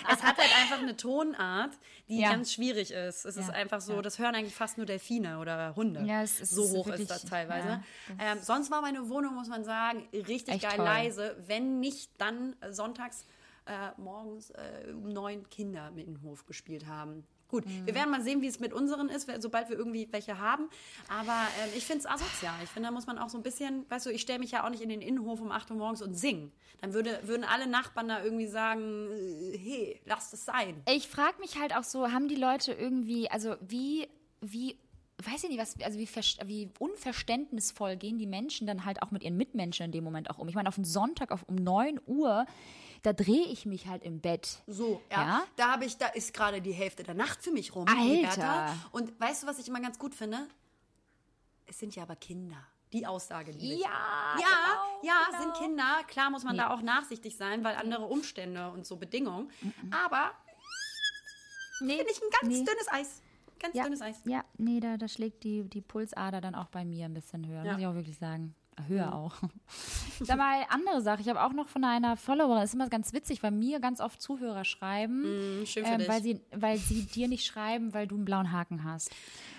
es hat halt einfach eine Tonart, die Ja. ganz schwierig ist. Es ist Ja, einfach so, ja. das hören eigentlich fast nur Delfine oder Hunde. Ja, es ist- so ist hoch wirklich- ist das teilweise. ja, ähm, sonst war meine Wohnung, muss man sagen, richtig geil toll. leise. Wenn nicht dann sonntags äh, morgens äh, um neun Kinder mit dem Hof gespielt haben. Gut, Mhm. wir werden mal sehen, wie es mit unseren ist, sobald wir irgendwie welche haben. Aber ähm, ich finde es asozial. Ich finde, da muss man auch so ein bisschen, weißt du, ich stelle mich ja auch nicht in den Innenhof um 8 Uhr morgens und singen. Dann würde, würden alle Nachbarn da irgendwie sagen, äh, hey, lasst es sein. Ich frage mich halt auch so, haben die Leute irgendwie, also wie, wie, weiß ich nicht, was, also wie, wie unverständnisvoll gehen die Menschen dann halt auch mit ihren Mitmenschen in dem Moment auch um. Ich meine, auf einen Sonntag auf, um 9 Uhr, da drehe ich mich halt im Bett. So, ja. Ja? Da habe ich, da ist gerade die Hälfte der Nacht für mich rum. Alter. Liberta. Und weißt du, was ich immer ganz gut finde? Es sind ja aber Kinder. Die Aussage liebe ich. Ja, Ja, genau, ja, genau. sind Kinder. Klar muss man da auch nachsichtig sein, weil andere Umstände und so Bedingungen. Aber Nee, finde ich ein ganz nee. dünnes Eis. Ganz ja, dünnes Eis. Ja, nee, da, da schlägt die, die Pulsader dann auch bei mir ein bisschen höher, Ja. muss ich auch wirklich sagen. Höher auch. Sag mal, andere Sache. Ich habe auch noch von einer Followerin, das ist immer ganz witzig, weil mir ganz oft Zuhörer schreiben, Mm, schön für ähm, dich. weil, sie, weil sie dir nicht schreiben, weil du einen blauen Haken hast.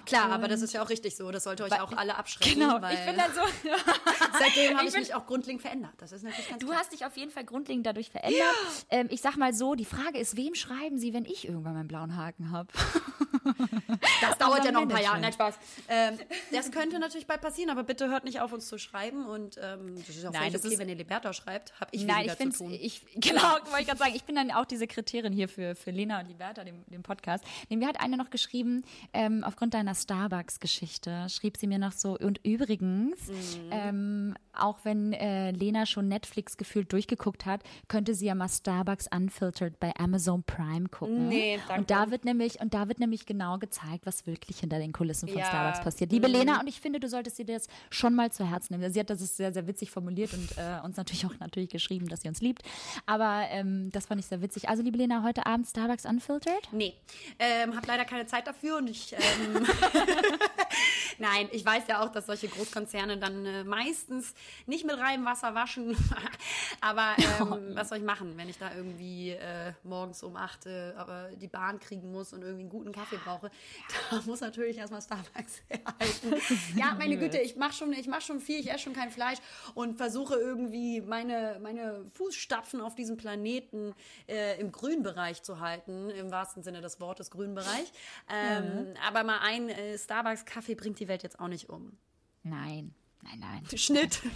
Klar, aber das ist ja auch richtig so. Das sollte euch auch alle abschrecken. Genau, weil ich bin dann so. seitdem habe ich ich mich auch grundlegend verändert. Das ist natürlich ganz Du klar. hast dich auf jeden Fall grundlegend dadurch verändert. Ähm, ich sag mal so, die Frage ist, wem schreiben sie, wenn ich irgendwann meinen blauen Haken habe? Das dauert ja noch ein paar Jahre. Nein. Spaß. Ähm, das könnte natürlich bald passieren, aber bitte hört nicht auf, uns zu schreiben. Und ähm, das ist auch Nein, das okay, ist- wenn ihr Liberta schreibt. Habe ich Nein, weniger ich finde zu tun. ich genau, wollte ich gerade sagen, ich bin dann auch die Sekretärin hier für, für Lena und Liberta, dem, dem Podcast. Nee, mir hat eine noch geschrieben, ähm, aufgrund deiner Starbucks-Geschichte, schrieb sie mir noch so, und übrigens, Mhm. ähm, auch wenn äh, Lena schon Netflix gefühlt durchgeguckt hat, könnte sie ja mal Starbucks Unfiltered bei Amazon Prime gucken. Nee, danke. Und da wird nämlich, und da wird nämlich genau gezeigt, was wirklich hinter den Kulissen von Ja. Mhm. Starbucks passiert. Liebe Lena, und ich finde, du solltest dir das schon mal zu Herzen nehmen. Sie hat das ist sehr, sehr witzig formuliert und äh, uns natürlich auch natürlich geschrieben, dass sie uns liebt. Aber ähm, das fand ich sehr witzig. Also, liebe Lena, heute Abend Starbucks Unfiltered? Nee, ähm, habe leider keine Zeit dafür und ich. Ähm, Nein, ich weiß ja auch, dass solche Großkonzerne dann äh, meistens nicht mit reinem Wasser waschen. aber ähm, was soll ich machen, wenn ich da irgendwie äh, morgens um 8 äh, aber die Bahn kriegen muss und irgendwie einen guten Kaffee brauche? Da muss natürlich erstmal Starbucks herhalten. ja, meine Güte, ich mache schon, ich mach schon viel, ich esse schon kein Fleisch und versuche irgendwie meine, meine Fußstapfen auf diesem Planeten äh, im Grünbereich zu halten, im wahrsten Sinne des Wortes Grünbereich. Ähm, Aber mal ein äh, Starbucks-Kaffee bringt die Welt jetzt auch nicht um. Nein. Nein, nein. Schnitt.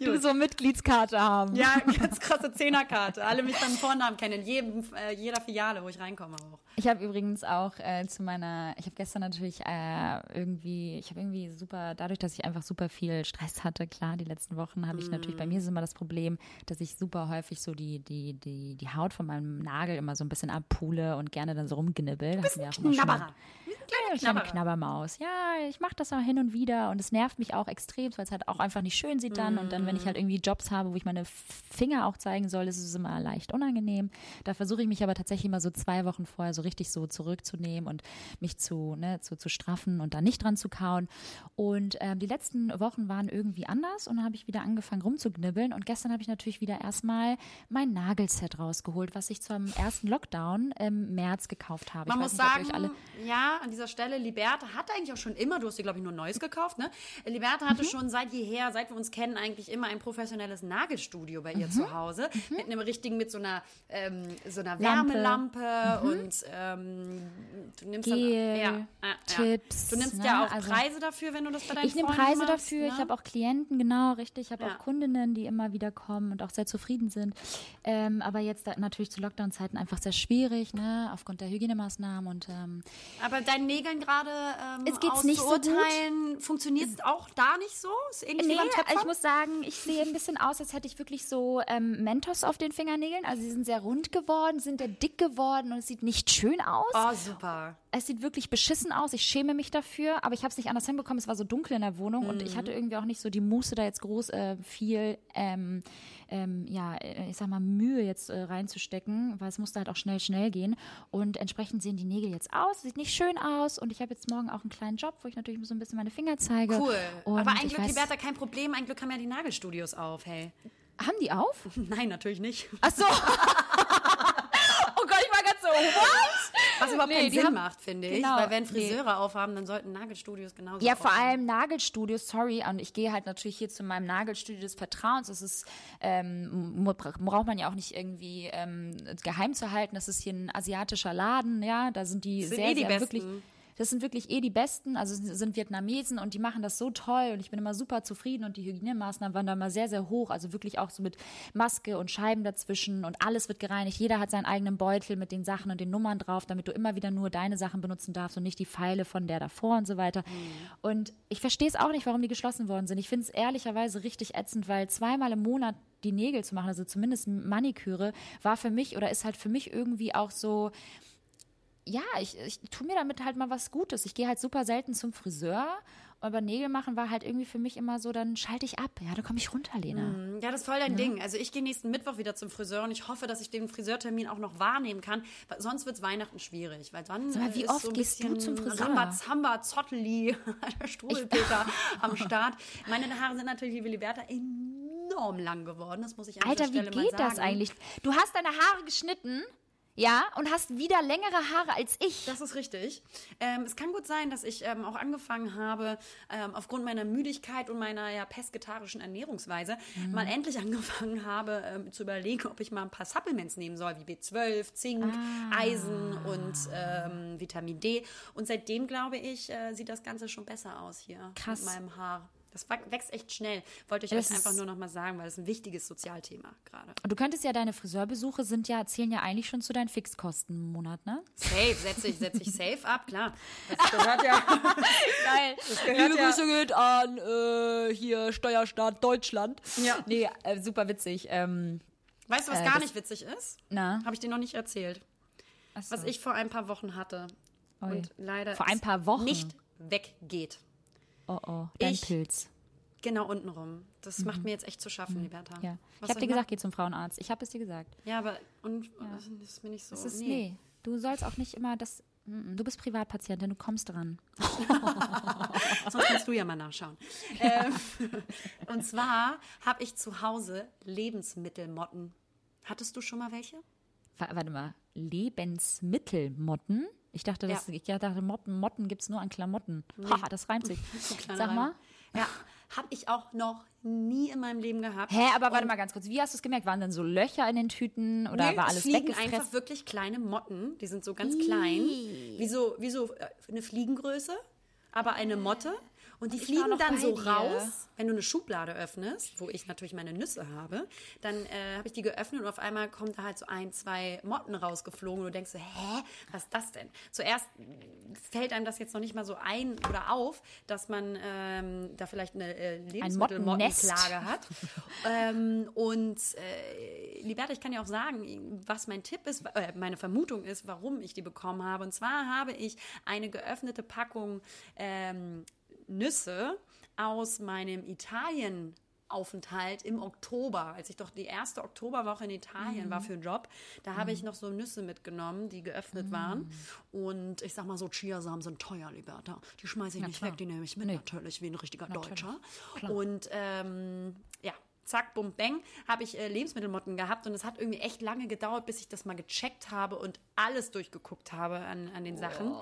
Du so Mitgliedskarte haben. Ja, ganz krasse Zehnerkarte. Alle mich beim Vornamen kennen, in jedem, äh, jeder Filiale, wo ich reinkomme auch. Ich habe übrigens auch äh, zu meiner, ich habe gestern natürlich äh, irgendwie, ich habe irgendwie super, dadurch, dass ich einfach super viel Stress hatte, klar, die letzten Wochen habe ich natürlich, bei mir ist immer das Problem, dass ich super häufig so die, die, die, die Haut von meinem Nagel immer so ein bisschen abpule und gerne dann so rumgnibbel. Hatten wir auch immer schon mal. Knabberer. Kleine, kleine Knabbermaus. Ja, ich mache das auch hin und wieder und es nervt mich auch extrem, weil es halt auch einfach nicht schön sieht dann. Und dann, wenn ich halt irgendwie Jobs habe, wo ich meine Finger auch zeigen soll, ist es immer leicht unangenehm. Da versuche ich mich aber tatsächlich immer so zwei Wochen vorher so richtig so zurückzunehmen und mich zu, ne, zu, zu straffen und da nicht dran zu kauen. Und ähm, die letzten Wochen waren irgendwie anders und dann habe ich wieder angefangen rumzugnibbeln. Und gestern habe ich natürlich wieder erstmal mein Nagelset rausgeholt, was ich zum ersten Lockdown im März gekauft habe. Man ich muss nicht, sagen, ja, an dieser Stelle, Liberta hat eigentlich auch schon immer, du hast dir, glaube ich, nur neues gekauft, ne? Liberta hatte schon seit jeher, seit wir uns kennen, eigentlich immer ein professionelles Nagelstudio bei ihr zu Hause. Mit einem richtigen, mit so einer, ähm, so einer Lampe. Wärmelampe und ähm, du nimmst dann, Gel, ja, ja, ja. Tipps, Du nimmst ne? ja auch Also- Preise dafür, wenn du das bei deinen Ich nehme Preise machst, dafür. Ne? Ich habe auch Klienten, genau, richtig. Ich habe Ja. auch Kundinnen, die immer wieder kommen und auch sehr zufrieden sind. Ähm, aber jetzt da, natürlich zu Lockdown-Zeiten einfach sehr schwierig, ne, aufgrund der Hygienemaßnahmen und ähm, Aber deinen Nägeln gerade ähm, Es geht's nicht so gut. funktioniert es auch da nicht so? Ist ähnlich Nee, ich muss sagen, ich sehe ein bisschen aus, als hätte ich wirklich so ähm, Mentos auf den Fingernägeln. Also sie sind sehr rund geworden, sind sehr dick geworden und es sieht nicht schön aus. Oh, super. Es sieht wirklich beschissen aus. Ich schäme mich dafür, aber ich habe es nicht anders hinbekommen. Es war so dunkel in der Wohnung und ich hatte irgendwie auch nicht so die Muße, da jetzt groß äh, viel, ähm, ähm, ja, äh, ich sag mal, Mühe jetzt äh, reinzustecken, weil es musste halt auch schnell, schnell gehen. Und entsprechend sehen die Nägel jetzt aus. Sieht nicht schön aus. Und ich habe jetzt morgen auch einen kleinen Job, wo ich natürlich so ein bisschen meine Finger zeige. Cool. Und Aber ein Glück, weiß- Liberta, kein Problem. Ein Glück haben ja die Nagelstudios auf, hey. Haben die auf? Nein, natürlich nicht. Ach so. oh Gott, ich war ganz so, what? Was überhaupt Nee, keinen Sinn haben- macht, finde ich. Genau, Weil wenn nee. Friseure aufhaben, dann sollten Nagelstudios genauso Ja, vor aufhaben. allem Nagelstudios, sorry, und ich gehe halt natürlich hier zu meinem Nagelstudio des Vertrauens. Das ist, ähm, braucht man ja auch nicht irgendwie ähm, geheim zu halten. Das ist hier ein asiatischer Laden, ja, da sind die sind sehr, eh die sehr Besten. wirklich. Das sind wirklich eh die Besten, also sind Vietnamesen und die machen das so toll und ich bin immer super zufrieden und die Hygienemaßnahmen waren da immer sehr, sehr hoch, also wirklich auch so mit Maske und Scheiben dazwischen und alles wird gereinigt. Jeder hat seinen eigenen Beutel mit den Sachen und den Nummern drauf, damit du immer wieder nur deine Sachen benutzen darfst und nicht die Pfeile von der davor und so weiter. Und ich verstehe es auch nicht, warum die geschlossen worden sind. Ich finde es ehrlicherweise richtig ätzend, weil zweimal im Monat die Nägel zu machen, also zumindest Maniküre, war für mich oder ist halt für mich irgendwie auch so, ja, ich, ich tue mir damit halt mal was Gutes. Ich gehe halt super selten zum Friseur. Aber Nägel machen war halt irgendwie für mich immer so, dann schalte ich ab. Ja, da komme ich runter, Lena. Ja, das ist voll dein Ding. Also ich gehe nächsten Mittwoch wieder zum Friseur und ich hoffe, dass ich den Friseurtermin auch noch wahrnehmen kann. Weil sonst wird es Weihnachten schwierig. Weil dann mal, wie ist oft so ein gehst du bisschen zum Friseur? Rambazamba, Zotteli, der Strudelpeter am Start. Meine Haare sind natürlich, liebe Liberta, enorm lang geworden. Das muss ich an Alter, wie geht das eigentlich? Du hast deine Haare geschnitten, ja, und hast wieder längere Haare als ich. Das ist richtig. Ähm, es kann gut sein, dass ich ähm, auch angefangen habe, ähm, aufgrund meiner Müdigkeit und meiner ja pesketarischen Ernährungsweise, Mhm. mal endlich angefangen habe ähm, zu überlegen, ob ich mal ein paar Supplements nehmen soll, wie B12, Zink, Ah. Eisen und ähm, Vitamin D. Und seitdem, glaube ich, äh, sieht das Ganze schon besser aus hier Krass. mit meinem Haar. Das wächst echt schnell. Wollte ich Ja, euch das einfach nur noch mal sagen, weil es ein wichtiges Sozialthema gerade. Du könntest ja deine Friseurbesuche sind ja, zählen ja eigentlich schon zu deinen Fixkosten im Monat, ne? Safe, setze ich, setze ich safe ab, klar. Das gehört ja. Geil. gehört Liebe ja- Grüße geht an äh, hier Steuerstaat Deutschland. Ja. Nee, äh, super witzig. Ähm, Weißt du, was Äh, gar das- nicht witzig ist? na, Habe ich dir noch nicht erzählt. achso. Was ich vor ein paar Wochen hatte. Ui. Und leider Vor ein es paar Wochen? nicht weggeht. Oh oh, dein ich- Pilz. Genau untenrum. Das macht mir jetzt echt zu schaffen, Liberta. Mhm. Ja. Was ich habe dir gesagt, geh zum Frauenarzt. Ich habe es dir gesagt. Ja, aber und, das ist mir nicht so. Das ist, nee. nee. Du sollst auch nicht immer das. Mm, Du bist Privatpatientin, du kommst dran. Sonst kannst du ja mal nachschauen. ähm, und zwar habe ich zu Hause Lebensmittelmotten. Hattest du schon mal welche? Wa- Warte mal, Lebensmittelmotten? Ich dachte, das, Ja. ich dachte Motten, Motten gibt es nur an Klamotten. Haha, das reimt sich. Sag mal. Ja, habe ich auch noch nie in meinem Leben gehabt. Hä, aber warte mal ganz kurz. Wie hast du es gemerkt? Waren denn so Löcher in den Tüten oder Nee, war es alles fliegen weggefressen? einfach wirklich kleine Motten. Die sind so ganz klein. Wie so, wie so äh, eine Fliegengröße, aber eine Motte. Und die Ich fliegen dann so dir. raus, wenn du eine Schublade öffnest, wo ich natürlich meine Nüsse habe, dann äh, habe ich die geöffnet und auf einmal kommt da halt so ein, zwei Motten rausgeflogen und du denkst so, hä, was ist das denn? Zuerst fällt einem das jetzt noch nicht mal so ein oder auf, dass man ähm, da vielleicht eine äh, Mottennest. Lebensmittelmottenplage hat. ähm, und äh, Liberta, ich kann dir auch sagen, was mein Tipp ist, äh, meine Vermutung ist, warum ich die bekommen habe. Und zwar habe ich eine geöffnete Packung ähm, Nüsse aus meinem Italien. Aufenthalt im Oktober, als ich doch die erste Oktoberwoche in Italien war für einen Job, da habe ich noch so Nüsse mitgenommen, die geöffnet waren. Und ich sag mal so, Chiasamen sind teuer, Liberta. Die schmeiße ich nicht klar. weg, die nehme ich mit, Nee. natürlich, wie ein richtiger Deutscher. Klar. Und ähm, ja, zack, bum, bang, habe ich äh, Lebensmittelmotten gehabt und es hat irgendwie echt lange gedauert, bis ich das mal gecheckt habe und alles durchgeguckt habe an, an den Sachen.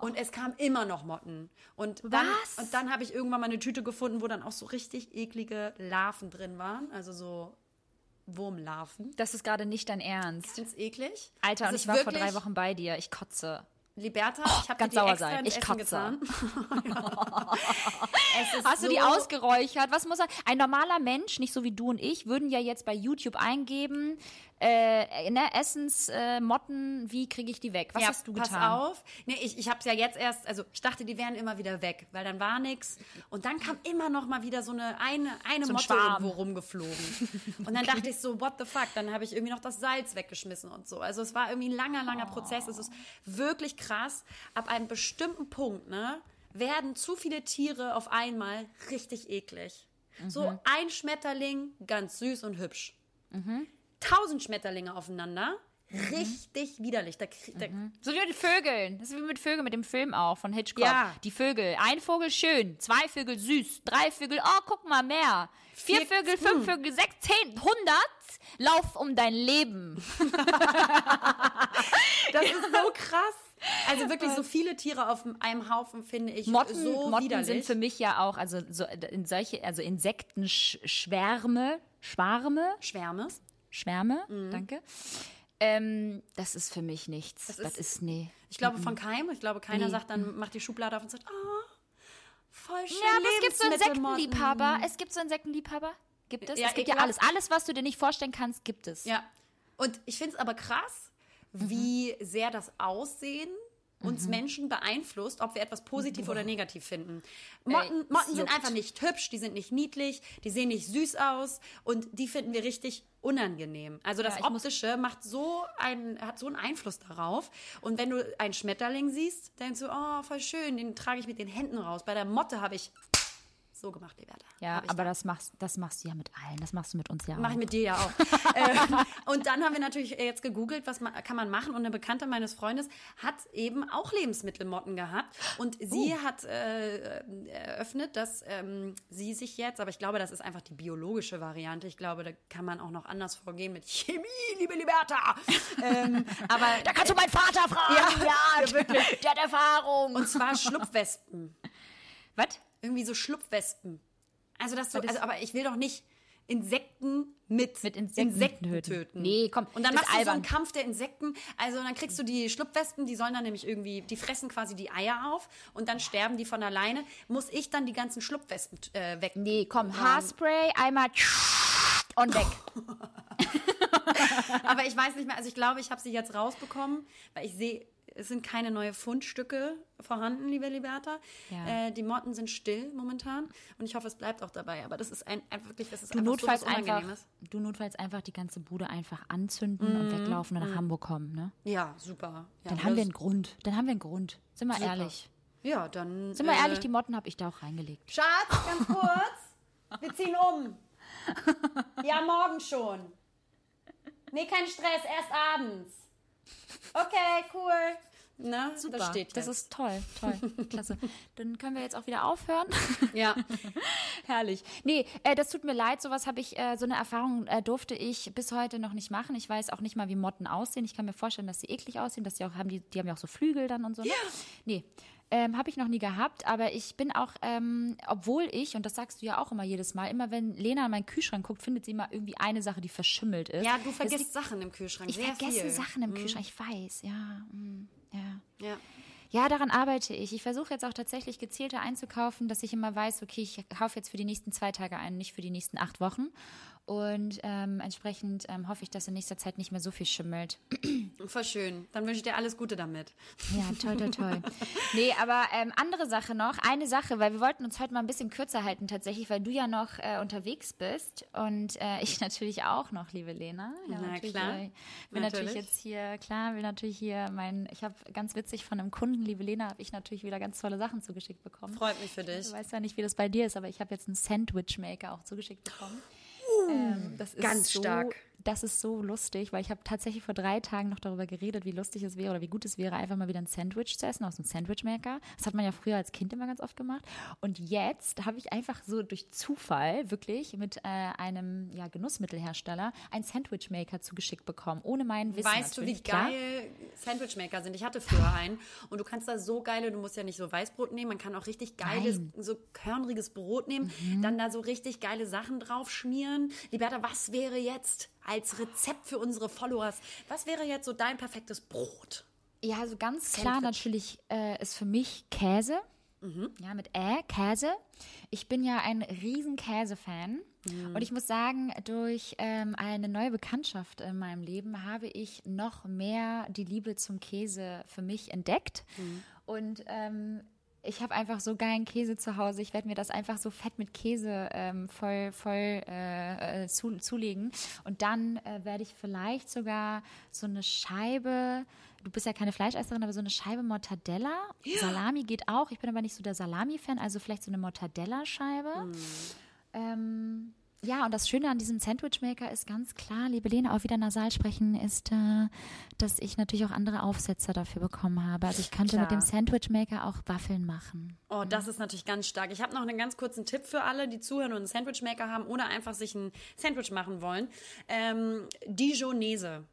Und es kamen immer noch Motten. Und dann, Was? und dann habe ich irgendwann mal eine Tüte gefunden, wo dann auch so richtig eklige Larven drin waren. Also so Wurmlarven. Das ist gerade nicht dein Ernst. Find's eklig. Alter, Es und ich war vor drei Wochen bei dir. Ich kotze. Liberta, ich habe ganz dir die sauer extra sein. Ich Essen kotze. Hast du die so- ausgeräuchert? Was muss er? Ein normaler Mensch, nicht so wie du und ich, würden ja jetzt bei YouTube eingeben, äh, ne, Essensmotten, äh, Motten, wie kriege ich die weg? Was ja, hast du pass getan? auf. Nee, ich, ich habe es ja jetzt erst, also ich dachte, die wären immer wieder weg, weil dann war nix. Und dann kam immer noch mal wieder so eine, eine, eine So ein Motte Schwarm. irgendwo rumgeflogen. Und dann dachte ich so, what the fuck? Dann habe ich irgendwie noch das Salz weggeschmissen und so. Also es war irgendwie ein langer, langer Prozess. Es ist wirklich krass. Ab einem bestimmten Punkt, ne, werden zu viele Tiere auf einmal richtig eklig. So Mhm. ein Schmetterling, ganz süß und hübsch. Tausend Schmetterlinge aufeinander, Mhm. richtig widerlich. Da, da, So wie mit Vögeln. Das ist wie mit Vögeln, mit dem Film auch von Hitchcock. Ja. Die Vögel. Ein Vogel schön, zwei Vögel süß, drei Vögel, oh, guck mal, mehr. Vier Vier- Vögel, fünf Vögel, sechs, zehn, hundert. Lauf um dein Leben. Das ist so krass. Also wirklich so viele Tiere auf einem Haufen finde ich Motten, so Motten widerlich. sind für mich ja auch, also so, in solche, also Insektenschwärme, Schwarme, Schwärme. Schwärme, danke. Ähm, das ist für mich nichts. Das, ist- ist, nee. Ich glaube von keinem. Ich glaube, keiner Nee. sagt dann, macht die Schublade auf und sagt, ah, voll schön. Ja, aber es gibt so. Insektenliebhaber. Es gibt so Insektenliebhaber. Gibt es? Ja, es gibt ja ekelhaft. alles. Alles, was du dir nicht vorstellen kannst, gibt es. Ja. Und ich finde es aber krass, wie sehr das Aussehen uns Menschen beeinflusst, ob wir etwas positiv oder negativ finden. Motten, es Motten sind einfach nicht hübsch, die sind nicht niedlich, die sehen nicht süß aus und die finden wir richtig unangenehm. Also das Ja, Optische macht so einen, hat so einen Einfluss darauf. Und wenn du einen Schmetterling siehst, denkst du, oh, voll schön, den trage ich mit den Händen raus. Bei der Motte habe ich so gemacht, Liberta. Ja, aber das machst, das machst du ja mit allen. Das machst du mit uns ja auch. Mache ich mit dir ja auch. äh, und dann haben wir natürlich jetzt gegoogelt, was man, kann man machen. Und eine Bekannte meines Freundes hat eben auch Lebensmittelmotten gehabt. Und sie hat äh, eröffnet, dass ähm, sie sich jetzt, aber ich glaube, das ist einfach die biologische Variante. Ich glaube, da kann man auch noch anders vorgehen mit Chemie, liebe Liberta. ähm, aber da kannst du meinen Vater fragen. Ja, ja, wirklich. Der hat Erfahrung. Und zwar Schlupfwespen. was? Irgendwie so Schlupfwespen. Also, das so, Was ist- also, aber ich will doch nicht Insekten mit, Mit Insekten töten. töten. Nee, komm, Und dann das machst ist du so einen albern. Kampf der Insekten. Also dann kriegst du die Schlupfwespen, die sollen dann nämlich irgendwie, die fressen quasi die Eier auf und dann sterben die von alleine. Muss ich dann die ganzen Schlupfwespen äh, weg? Nee, komm, Haarspray, einmal und weg. Aber ich weiß nicht mehr, also ich glaube, ich habe sie jetzt rausbekommen, weil ich sehe, es sind keine neue Fundstücke vorhanden, liebe Liberta. Ja. Äh, die Motten sind still momentan und ich hoffe, es bleibt auch dabei. Aber das ist ein, ein wirklich, das ist Du einfach notfalls, so einfach, du notfalls einfach die ganze Bude einfach anzünden und weglaufen und nach Hamburg kommen, ne? Ja, super. Ja, Dann haben wir einen Grund. Dann haben wir einen Grund. Sind wir Super. ehrlich. Ja, dann. Sind wir äh, ehrlich, die Motten habe ich da auch reingelegt. Schatz, ganz kurz. Wir ziehen um. Ja, morgen schon. Nee, kein Stress, erst abends. Okay, cool. Na, Super, das steht das jetzt. ist toll, toll, klasse. Dann können wir jetzt auch wieder aufhören. ja. Herrlich. Nee, äh, das tut mir leid, sowas habe ich, äh, so eine Erfahrung äh, durfte ich bis heute noch nicht machen. Ich weiß auch nicht mal, wie Motten aussehen. Ich kann mir vorstellen, dass sie eklig aussehen, dass sie auch haben, die, die haben ja auch so Flügel dann und so. Ja. Nee. Ähm, habe ich noch nie gehabt, aber ich bin auch, ähm, obwohl ich, und das sagst du ja auch immer jedes Mal, immer wenn Lena in meinen Kühlschrank guckt, findet sie immer irgendwie eine Sache, die verschimmelt ist. Ja, du vergisst liegt- Sachen im Kühlschrank. Ich vergesse viel. Sachen im Kühlschrank, ich weiß, ja. mm, ja. Ja. Ja, daran arbeite ich. Ich versuche jetzt auch tatsächlich gezielter einzukaufen, dass ich immer weiß, okay, ich kaufe jetzt für die nächsten zwei Tage ein, nicht für die nächsten acht Wochen. Und ähm, entsprechend ähm, hoffe ich, dass in nächster Zeit nicht mehr so viel schimmelt. Voll schön. Dann wünsche ich dir alles Gute damit. Ja, toll, toll, toll. nee, aber ähm, andere Sache noch. Eine Sache, weil wir wollten uns heute mal ein bisschen kürzer halten tatsächlich, weil du ja noch äh, unterwegs bist und äh, ich natürlich auch noch, liebe Lena. Ja, Na natürlich, klar. Äh, will natürlich. jetzt hier, klar, will natürlich hier mein, ich habe ganz witzig von einem Kunden, liebe Lena, habe ich natürlich wieder ganz tolle Sachen zugeschickt bekommen. Freut mich für dich. Ich weiß ja nicht, wie das bei dir ist, aber ich habe jetzt einen Sandwich-Maker auch zugeschickt bekommen. Ähm, das ist ganz so, stark. Das ist so lustig, weil ich habe tatsächlich vor drei Tagen noch darüber geredet, wie lustig es wäre oder wie gut es wäre, einfach mal wieder ein Sandwich zu essen aus dem Sandwichmaker. Das hat man ja früher als Kind immer ganz oft gemacht. Und jetzt habe ich einfach so durch Zufall wirklich mit äh, einem ja, Genussmittelhersteller einen Sandwichmaker zugeschickt bekommen, ohne meinen Wissen. Weißt du, wie klar. geil Sandwichmaker sind? Ich hatte früher einen und du kannst da so geile, du musst ja nicht so Weißbrot nehmen, man kann auch richtig geiles, Nein. so körnriges Brot nehmen, Mhm. dann da so richtig geile Sachen drauf schmieren. Liberta, was wäre jetzt als Rezept für unsere Followers, was wäre jetzt so dein perfektes Brot? Ja, also ganz klar natürlich äh, ist für mich Käse. Ja, mit Ä, Käse. Ich bin ja ein riesen Käse-Fan. Und ich muss sagen, durch ähm, eine neue Bekanntschaft in meinem Leben habe ich noch mehr die Liebe zum Käse für mich entdeckt. Und ähm, ich habe einfach so geilen Käse zu Hause. Ich werde mir das einfach so fett mit Käse ähm, voll, voll äh, äh, zu, zulegen. Und dann äh, werde ich vielleicht sogar so eine Scheibe, du bist ja keine Fleischesserin, aber so eine Scheibe Mortadella. Salami geht auch. Ich bin aber nicht so der Salami-Fan, also vielleicht so eine Mortadella-Scheibe. Ähm, ja, und das Schöne an diesem Sandwichmaker ist ganz klar, liebe Lena, auch wieder nasal sprechen, ist, äh, dass ich natürlich auch andere Aufsätze dafür bekommen habe. Also ich könnte mit Klar. dem Sandwichmaker auch Waffeln machen. Oh, das ist natürlich ganz stark. Ich habe noch einen ganz kurzen Tipp für alle, die zuhören und einen Sandwichmaker haben oder einfach sich ein Sandwich machen wollen. Ähm, Dijonese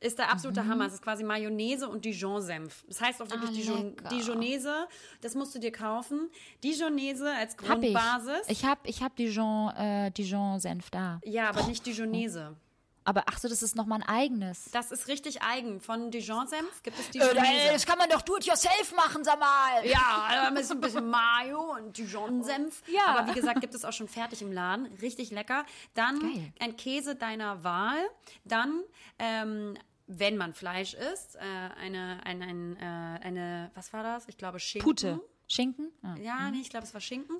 ist der absolute Hammer. Es ist quasi Mayonnaise und Dijon-Senf. Das heißt auch wirklich Ah, Dijon, lecker. Dijonese. Das musst du dir kaufen. Dijonese als Hab ich. Grundbasis. Ich habe ich hab Dijon, äh, Dijon-Senf da. Ja, aber nicht Dijonese. Aber ach so, das ist nochmal ein eigenes. Das ist richtig eigen. Von Dijon-Senf gibt es Äh, Dijonese. kann man doch do-it-yourself machen, sag mal. Ja, äh, mit ein bisschen Mayo und Dijon-Senf. Ja. Aber wie gesagt, gibt es auch schon fertig im Laden. Richtig lecker. Dann Geil. ein Käse deiner Wahl. Dann, ähm, wenn man Fleisch isst, äh, eine, ein, ein, äh, eine, was war das? Ich glaube Schinken. Pute. Schinken? Ah. Ja, nee, ich glaube, es war Schinken.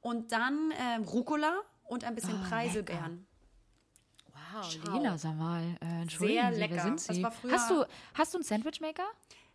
Und dann ähm, Rucola und ein bisschen Ah, Preiselbeeren. Wow, Schau. Sag mal. Äh, entschuldigen Sehr Sie, lecker. Sind Sie? hast, du, hast du einen Sandwichmaker?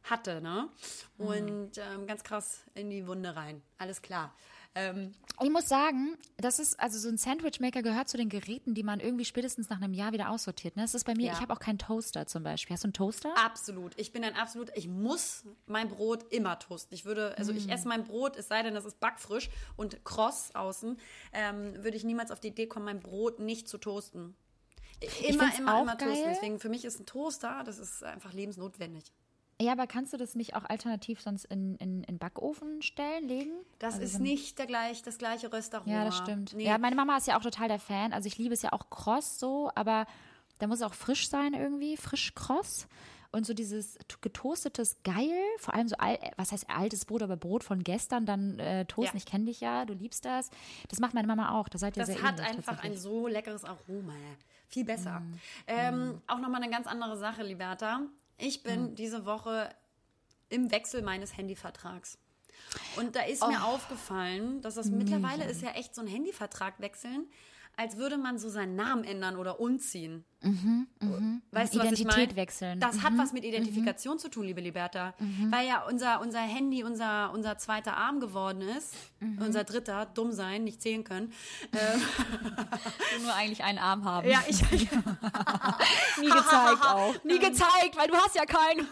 Hatte, ne? Hm. Und ähm, ganz krass in die Wunde rein. Alles klar. Ähm, Ich muss sagen, das ist, also so ein Sandwichmaker gehört zu den Geräten, die man irgendwie spätestens nach einem Jahr wieder aussortiert. Ne? Das ist bei mir, Ja. ich habe auch keinen Toaster zum Beispiel. Hast du einen Toaster? Absolut. Ich bin ein absolut, ich muss mein Brot immer toasten. Ich würde, also Mm. ich esse mein Brot, es sei denn, das ist backfrisch und kross außen, ähm, würde ich niemals auf die Idee kommen, mein Brot nicht zu toasten. Immer, immer, auch immer toasten. geil. Deswegen für mich ist ein Toaster, das ist einfach lebensnotwendig. Ja, aber kannst du das nicht auch alternativ sonst in, in, in Backofen stellen, legen? Das Also ist so nicht der gleich, das gleiche Röstaroma. Ja, das stimmt. Nee. Ja, meine Mama ist ja auch total der Fan. Also ich liebe es ja auch kross so, aber da muss es auch frisch sein irgendwie, frisch kross. Und so dieses getoastetes Geil, vor allem so, al was heißt altes Brot, aber Brot von gestern, dann äh, toasten. Ja. Ich kenne dich ja, du liebst das. Das macht meine Mama auch. Das seid ihr Das sehr hat ähnlich, einfach ein so leckeres Aroma. Viel besser. Mm. Ähm, auch nochmal eine ganz andere Sache, Liberta. Ich bin Mm. diese Woche im Wechsel meines Handyvertrags. Und da ist Oh. mir aufgefallen, dass das mittlerweile ist ja echt so ein Handyvertrag wechseln, als würde man so seinen Namen ändern oder umziehen. Weißt du, was ich Identität meine? wechseln. Das hat was mit Identifikation zu tun, liebe Liberta. Weil ja unser, unser Handy unser, unser zweiter Arm geworden ist. Unser dritter, dumm sein, nicht zählen können. Ähm, Du nur eigentlich einen Arm haben. ja, ich, nie gezeigt auch. Nie gezeigt, weil du hast ja keinen.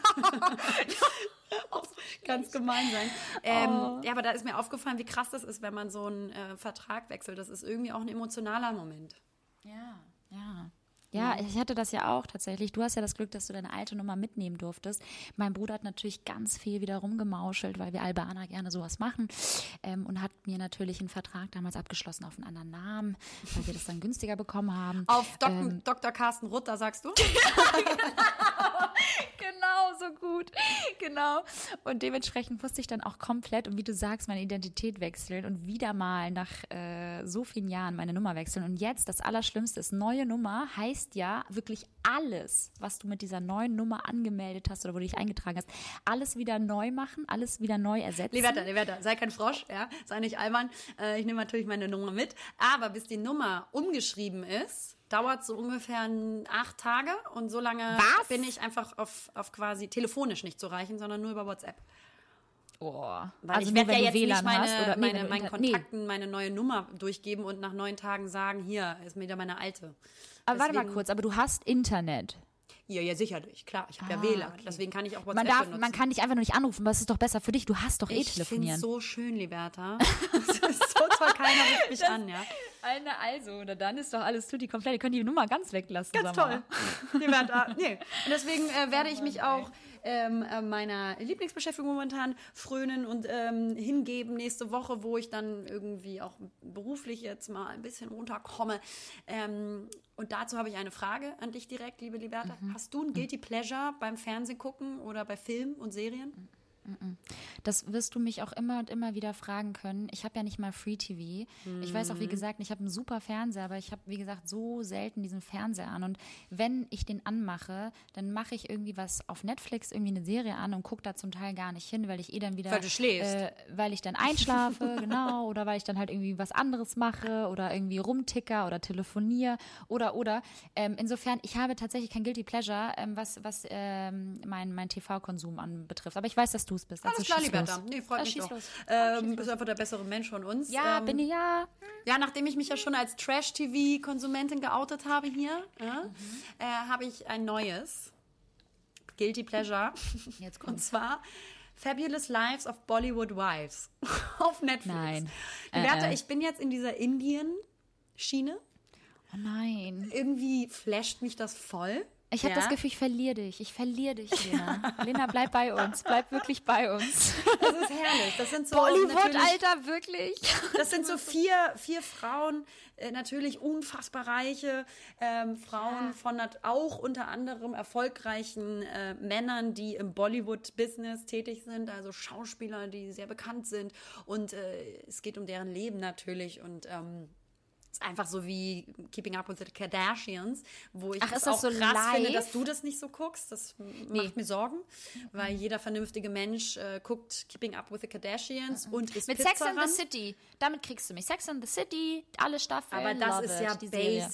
ganz gemein sein. Ähm, Oh. Ja, aber da ist mir aufgefallen, wie krass das ist, wenn man so einen äh, Vertrag wechselt. Das ist irgendwie auch ein emotionaler Moment. Ja, ja. Ja, ich hatte das ja auch tatsächlich. Du hast ja das Glück, dass du deine alte Nummer mitnehmen durftest. Mein Bruder hat natürlich ganz viel wieder rumgemauschelt, weil wir Albaner gerne sowas machen. Ähm, und hat mir natürlich einen Vertrag damals abgeschlossen auf einen anderen Namen, weil wir das dann günstiger bekommen haben. Auf Dok Ähm. Dr. Carsten Rutter, sagst du? genau, so gut. Genau. Und dementsprechend musste ich dann auch komplett und wie du sagst, meine Identität wechseln und wieder mal nach äh, so vielen Jahren meine Nummer wechseln. Und jetzt, das Allerschlimmste ist, neue Nummer heißt ja wirklich alles, was du mit dieser neuen Nummer angemeldet hast oder wo du dich eingetragen hast, alles wieder neu machen, alles wieder neu ersetzen. Liberta, Liberta, sei kein Frosch, ja, sei nicht albern. Äh, ich nehme natürlich meine Nummer mit. Aber bis die Nummer umgeschrieben ist, dauert so ungefähr acht Tage und so lange Was? bin ich einfach auf, auf quasi telefonisch nicht zu reichen, sondern nur über WhatsApp. Oh. Weil also ich werde ja jetzt WLAN nicht meine, oder nee, meine, du meinen Inter- nee. Kontakten meine neue Nummer durchgeben und nach neun Tagen sagen, hier ist wieder meine alte. Aber warte mal Deswegen- kurz, aber du hast Internet. Ja, ja, sicherlich, klar. Ich habe ja Ah, WLAN, okay. deswegen kann ich auch WhatsApp Man darf, benutzen. man kann dich einfach nur nicht anrufen, aber es ist doch besser für dich. Du hast doch eh ich finde telefonieren. so schön, Liberta. Das ist so toll, keiner ruft mich an, ja. Eine also, oder dann ist doch alles tutti komplett. Ihr könnt die Nummer ganz weglassen. Ganz toll. Liberta. Nee. Und deswegen äh, werde ich mich auch ähm, äh, meiner Lieblingsbeschäftigung momentan frönen und ähm, hingeben nächste Woche, wo ich dann irgendwie auch beruflich jetzt mal ein bisschen runterkomme. Ähm, und dazu habe ich eine Frage an dich direkt, liebe Liberta. Hast du ein Guilty Pleasure beim Fernsehen gucken oder bei Filmen und Serien? Das wirst du mich auch immer und immer wieder fragen können. Ich habe ja nicht mal Free TV. Ich weiß auch, wie gesagt, ich habe einen super Fernseher, aber ich habe, wie gesagt, so selten diesen Fernseher an. Und wenn ich den anmache, dann mache ich irgendwie was auf Netflix, irgendwie eine Serie an und gucke da zum Teil gar nicht hin, weil ich eh dann wieder. Weil du schläfst. Äh, weil ich dann einschlafe, genau. Oder weil ich dann halt irgendwie was anderes mache oder irgendwie rumticker oder telefoniere oder, oder. Ähm, insofern, ich habe tatsächlich kein Guilty Pleasure, ähm, was, was ähm, mein, mein TV-Konsum anbetrifft. Aber ich weiß, dass du es bist. Also Alles klar, Liberta. Nee, freut mich doch. los. Ähm, bist einfach der bessere Mensch von uns. Ja, ähm, bin ich ja. Ja, nachdem ich mich ja schon als Trash-TV-Konsumentin geoutet habe hier, ja, äh, habe ich ein neues Guilty Pleasure. Jetzt Und kommt's. zwar Fabulous Lives of Bollywood Wives auf Netflix. Nein. Liberta, Äh, äh. ich bin jetzt in dieser Indien-Schiene. Oh nein. Irgendwie flasht mich das voll. Ich habe Ja. das Gefühl, ich verliere dich. Ich verliere dich, Lena. Lena, bleib bei uns. Bleib wirklich bei uns. Das ist herrlich. Das sind so Bollywood, Alter, wirklich. Das sind so vier, vier Frauen, äh, natürlich unfassbar reiche ähm, Frauen von nat- auch unter anderem erfolgreichen äh, Männern, die im Bollywood-Business tätig sind, also Schauspieler, die sehr bekannt sind. Und äh, es geht um deren Leben natürlich und ähm, ist einfach so wie Keeping Up with the Kardashians, wo ich Ach, ist das auch so krass live? finde, dass du das nicht so guckst. Das m- macht mir Sorgen, weil jeder vernünftige Mensch äh, guckt Keeping Up with the Kardashians und ist Mit Sex in Pizzaran. the City. Damit kriegst du mich. Sex in the City, alle Staffeln. Aber das ist ja die Serie.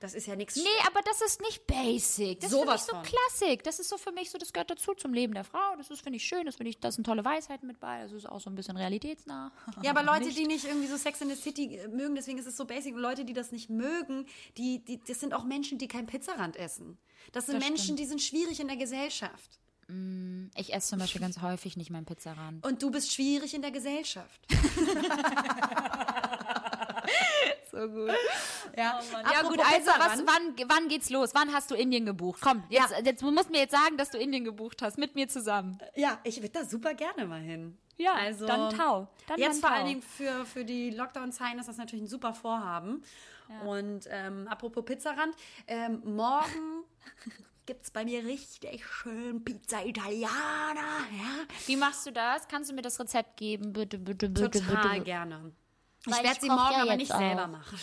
Das ist ja nichts. Nee, aber das ist nicht basic. Das Sowas ist für von. mich so Klassik. Das ist so für mich so, das gehört dazu zum Leben der Frau. Das ist, finde ich, schön. Das finde ich, da sind tolle Weisheiten mit bei. Das ist auch so ein bisschen realitätsnah. Ja, aber Leute, die nicht irgendwie so Sex in the City äh, mögen, deswegen ist es so basic. Und Leute, die das nicht mögen, die, die, das sind auch Menschen, die kein Pizzarand essen. Das sind Das Menschen, stimmt. die sind schwierig in der Gesellschaft. Ich esse zum Beispiel ganz häufig nicht meinen Pizzaran. Und du bist schwierig in der Gesellschaft. So gut. Ja, Ja gut, also was, wann, wann geht's los? Wann hast du Indien gebucht? Komm, jetzt, jetzt du musst mir jetzt sagen, dass du Indien gebucht hast, mit mir zusammen. Ja, ich würde da super gerne mal hin. Ja, also, dann tau. Dann jetzt dann vor tau. allen Dingen für, für die Lockdown-Zeiten ist das natürlich ein super Vorhaben. Und ähm, apropos Pizzarand, ähm, morgen gibt es bei mir richtig schön Pizza Italiana. Ja? Wie machst du das? Kannst du mir das Rezept geben? Bitte, bitte, bitte, Total bitte. gerne. Ich werde sie morgen ja aber nicht auch. selber machen.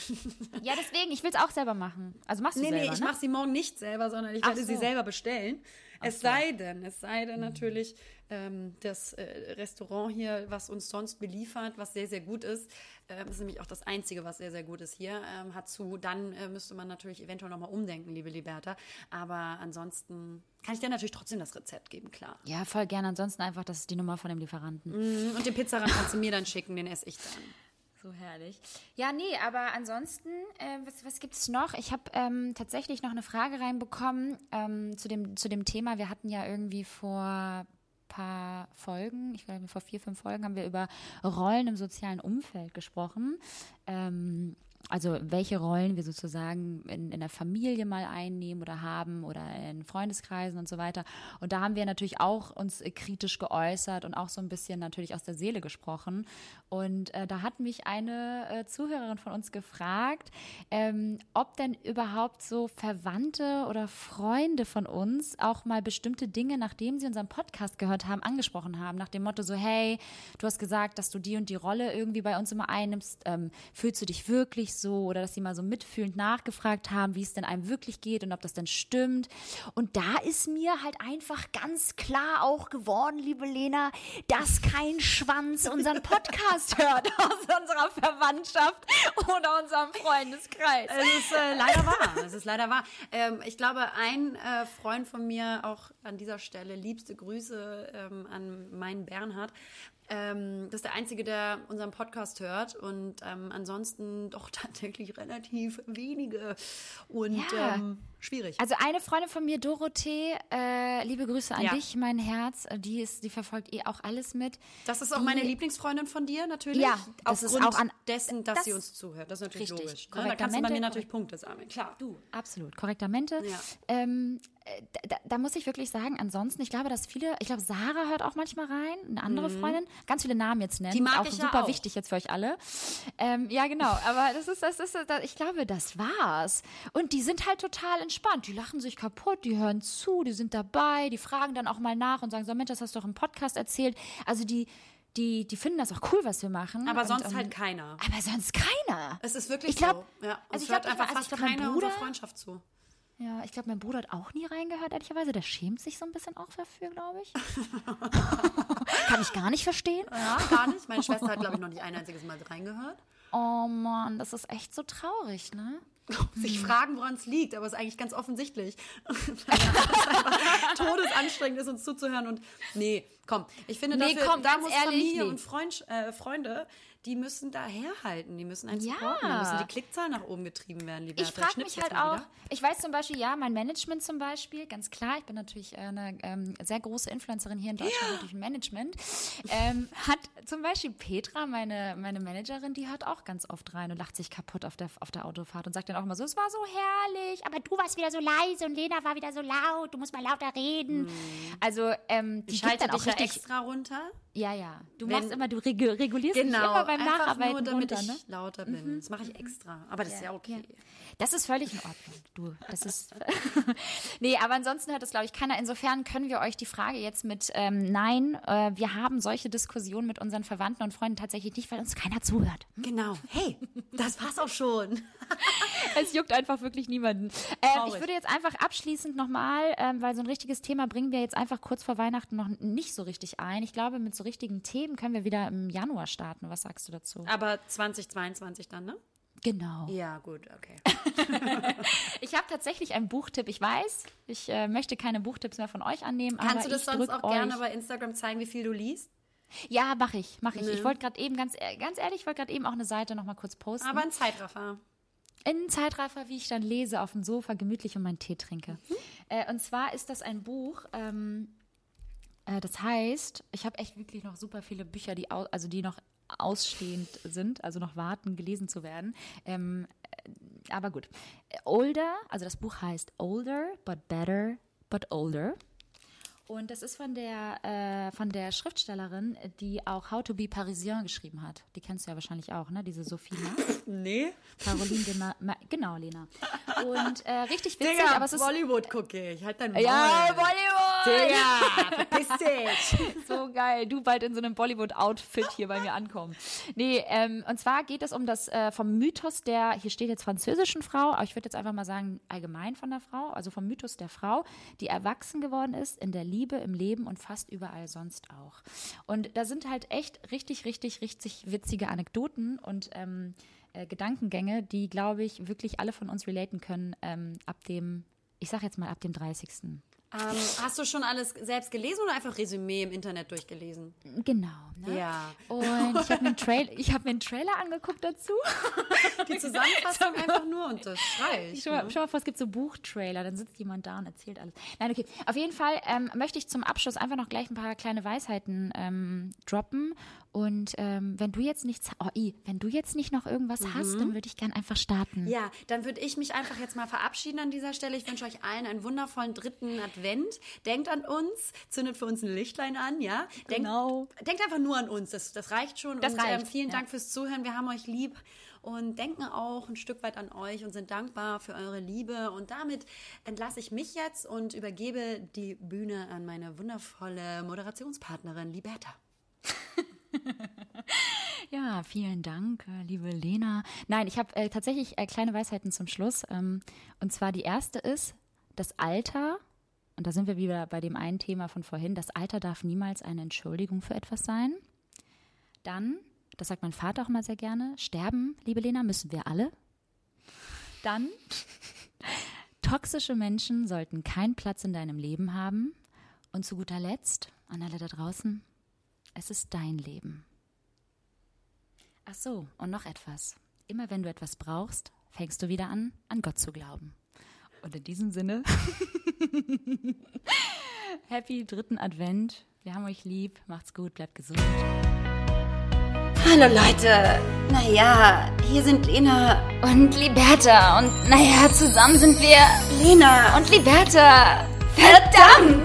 Ja, deswegen, ich will es auch selber machen. Also machst du Nee, selber, nee, ich ne? mache sie morgen nicht selber, sondern ich werde sie so. selber bestellen. Es sei denn, es sei denn natürlich, ähm, das äh, Restaurant hier, was uns sonst beliefert, was sehr, sehr gut ist, ähm, ist nämlich auch das Einzige, was sehr, sehr gut ist hier, ähm, hat zu, dann äh, müsste man natürlich eventuell nochmal umdenken, liebe Liberta. Aber ansonsten kann ich dir natürlich trotzdem das Rezept geben, klar. Ja, voll gerne. Ansonsten einfach, das ist die Nummer von dem Lieferanten. Mhm, Und den Pizzarand kannst du mir dann schicken, den esse ich dann. So herrlich. Ja, nee, aber ansonsten, äh, was, was gibt es noch? Ich habe ähm, tatsächlich noch eine Frage reinbekommen ähm, zu, dem, zu dem Thema. Wir hatten ja irgendwie vor paar Folgen, ich glaube vor vier, fünf Folgen, haben wir über Rollen im sozialen Umfeld gesprochen. Ähm, also welche Rollen wir sozusagen in, in der Familie mal einnehmen oder haben oder in Freundeskreisen und so weiter. Und da haben wir natürlich auch uns äh, kritisch geäußert und auch so ein bisschen natürlich aus der Seele gesprochen. Und äh, da hat mich eine äh, Zuhörerin von uns gefragt, ähm, ob denn überhaupt so Verwandte oder Freunde von uns auch mal bestimmte Dinge, nachdem sie unseren Podcast gehört haben, angesprochen haben, nach dem Motto so, hey, du hast gesagt, dass du die und die Rolle irgendwie bei uns immer einnimmst, ähm, fühlst du dich wirklich so oder dass sie mal so mitfühlend nachgefragt haben, wie es denn einem wirklich geht und ob das denn stimmt. Und da ist mir halt einfach ganz klar auch geworden, liebe Lena, dass kein Schwanz unseren Podcast hört aus unserer Verwandtschaft oder unserem Freundeskreis. Es ist äh, leider wahr. Es ist leider wahr. Ähm, ich glaube, ein äh, Freund von mir, auch an dieser Stelle, liebste Grüße ähm, an meinen Bernhard, ähm, das ist der Einzige, der unseren Podcast hört und ähm, ansonsten doch tatsächlich relativ wenige und Ja. ähm, schwierig. Also eine Freundin von mir, Dorothee, äh, liebe Grüße an Ja. dich, mein Herz, äh, die ist, die verfolgt eh auch alles mit. Das ist auch die- meine Lieblingsfreundin von dir, natürlich. Ja, das ist Aufgrund auch an- dessen, dass das- sie uns zuhört. Das ist natürlich Richtig. logisch. Ne? Da kannst du bei mir natürlich Punkte sammeln. Klar. Du, absolut. Korrektamente. Ja. Ähm, äh, da, da muss ich wirklich sagen, ansonsten, ich glaube, dass viele, ich glaube, Sarah hört auch manchmal rein, eine andere Freundin, ganz viele Namen jetzt nennen. Mhm. Die mag auch ich ja super auch. wichtig jetzt für euch alle. Ähm, ja, genau, aber das ist, das ist, das, ich glaube, das war's. Und die sind halt total entspannt. Die lachen sich kaputt, die hören zu, die sind dabei, die fragen dann auch mal nach und sagen so, Mensch, das hast du doch im Podcast erzählt. Also die, die, die finden das auch cool, was wir machen. Aber und, sonst ähm, halt keiner. Aber sonst keiner. Es ist wirklich Ich glaub- so. Ja. also ich glaub, hört einfach ich- also ich fast glaub, mein keiner unserer Bruder- Freundschaft zu. Ja, ich glaube, mein Bruder hat auch nie reingehört, ehrlicherweise. Der schämt sich so ein bisschen auch dafür, glaube ich. Kann ich gar nicht verstehen. Ja, gar nicht. Meine Schwester hat, glaube ich, noch nicht ein einziges Mal reingehört. Oh Mann, das ist echt so traurig, ne? Sich fragen, woran es liegt, aber es ist eigentlich ganz offensichtlich. Todesanstrengend ist, uns zuzuhören. Und nee, komm, ich finde, Nee, dafür, komm, da muss ehrlich, Familie nee. und Freund, äh, Freunde, die müssen da herhalten. Die müssen einen Ja. supporten. Da müssen die Klickzahlen nach oben getrieben werden, lieber Ich frage mich halt auch, ich weiß zum Beispiel, ja, mein Management zum Beispiel, ganz klar, ich bin natürlich äh, eine ähm, sehr große Influencerin hier in Deutschland, natürlich im Management, ähm, hat zum Beispiel Petra, meine, meine Managerin, die hört auch ganz oft rein und lacht sich kaputt auf der, auf der Autofahrt und sagt dann auch immer so, es war so herrlich, aber du warst wieder so leise und Lena war wieder so laut, du musst mal lauter reden. Also, ähm, die Ich gibt halte dann dich auch ja richtig, extra runter. Ja, ja, du Wenn- machst immer, du regu regulierst dich immer beim Genau, einfach Nacharbeiten nur, damit runter, ich ne? lauter bin. Das mache ich extra. Aber das ist ja okay. Das ist völlig in Ordnung. Du, das ist. nee, aber ansonsten hört es, glaube ich, keiner. Insofern können wir euch die Frage jetzt mit ähm, Nein, äh, wir haben solche Diskussionen mit unseren Verwandten und Freunden tatsächlich nicht, weil uns keiner zuhört. Genau. Hey, das war's auch schon. Es juckt einfach wirklich niemanden. Ähm, ich würde jetzt einfach abschließend nochmal, ähm, weil so ein richtiges Thema bringen wir jetzt einfach kurz vor Weihnachten noch nicht so richtig ein. Ich glaube, mit so richtigen Themen können wir wieder im Januar starten. Was sagst du dazu? Aber 2022 dann, ne? Genau. Ja, gut, okay. Ich habe tatsächlich einen Buchtipp. Ich weiß, ich äh, möchte keine Buchtipps mehr von euch annehmen. Kannst du das sonst auch gerne bei Instagram zeigen, wie viel du liest? Ja, mache ich, mache ich. Ne. Ich wollte gerade eben, ganz, äh, ganz ehrlich, ich wollte gerade eben auch eine Seite noch mal kurz posten. Aber ein Zeitraffer. in Zeitraffer, wie ich dann lese, auf dem Sofa gemütlich und meinen Tee trinke. Mhm. Äh, und zwar ist das ein Buch, ähm, äh, das heißt, ich habe echt wirklich noch super viele Bücher, die, also die noch ausstehend sind, also noch warten, gelesen zu werden. Ähm, äh, aber gut. Older, also das Buch heißt Older, but Better, but Older. Und das ist von der, äh, von der Schriftstellerin, die auch How to be Parisien geschrieben hat. Die kennst du ja wahrscheinlich auch, ne? Diese Sophie Maas. Nee. Caroline de Ma Ma genau, Lena. Und äh, richtig witzig, Digga, aber es ist. Bollywood gucke ich. Halt dein Maul. Ja, Bollywood! Digga, verpiss dich. So geil. Du bald in so einem Bollywood-Outfit hier bei mir ankommen. Nee, ähm, und zwar geht es um das äh, vom Mythos der, hier steht jetzt französischen Frau, aber ich würde jetzt einfach mal sagen, allgemein von der Frau, also vom Mythos der Frau, die erwachsen geworden ist in der Liebe, im Leben und fast überall sonst auch. Und da sind halt echt richtig, richtig, richtig witzige Anekdoten und ähm, äh, Gedankengänge, die, glaube ich, wirklich alle von uns relaten können ähm, ab dem, ich sag jetzt mal ab dem 30. Ähm, hast du schon alles selbst gelesen oder einfach Resümee im Internet durchgelesen? Genau. Ne? Ja. Und ich habe mir, einen Trail- ich hab mir einen Trailer angeguckt dazu. Die Zusammenfassung einfach nur und das reicht. Schau mal, schau mal vor, es gibt so Buchtrailer, dann sitzt jemand da und erzählt alles. Nein, okay. Auf jeden Fall ähm, möchte ich zum Abschluss einfach noch gleich ein paar kleine Weisheiten ähm, droppen. Und ähm, wenn du jetzt nichts, oh, I, wenn du jetzt nicht noch irgendwas mhm. hast, dann würde ich gern einfach starten. Ja, dann würde ich mich einfach jetzt mal verabschieden an dieser Stelle. Ich wünsche euch allen einen wundervollen dritten Advent. Denkt an uns, zündet für uns ein Lichtlein an, ja? Denkt, genau. Denkt einfach nur an uns, das, das reicht schon. Das und, reicht. Ähm, vielen ja. Dank fürs Zuhören. Wir haben euch lieb und denken auch ein Stück weit an euch und sind dankbar für eure Liebe. Und damit entlasse ich mich jetzt und übergebe die Bühne an meine wundervolle Moderationspartnerin Liberta. ja, vielen Dank, äh, liebe Lena. Nein, ich habe äh, tatsächlich äh, kleine Weisheiten zum Schluss. Ähm, und zwar die erste ist, das Alter, und da sind wir wieder bei dem einen Thema von vorhin, das Alter darf niemals eine Entschuldigung für etwas sein. Dann, das sagt mein Vater auch immer sehr gerne, sterben, liebe Lena, müssen wir alle. Dann, toxische Menschen sollten keinen Platz in deinem Leben haben. Und zu guter Letzt, an alle da draußen, es ist dein Leben. Ach so, und noch etwas. Immer wenn du etwas brauchst, fängst du wieder an, an Gott zu glauben. Und in diesem Sinne, happy dritten Advent. Wir haben euch lieb. Macht's gut, bleibt gesund. Hallo Leute. Naja, hier sind Lena und Liberta. Und naja, zusammen sind wir Lena und Liberta. Verdammt!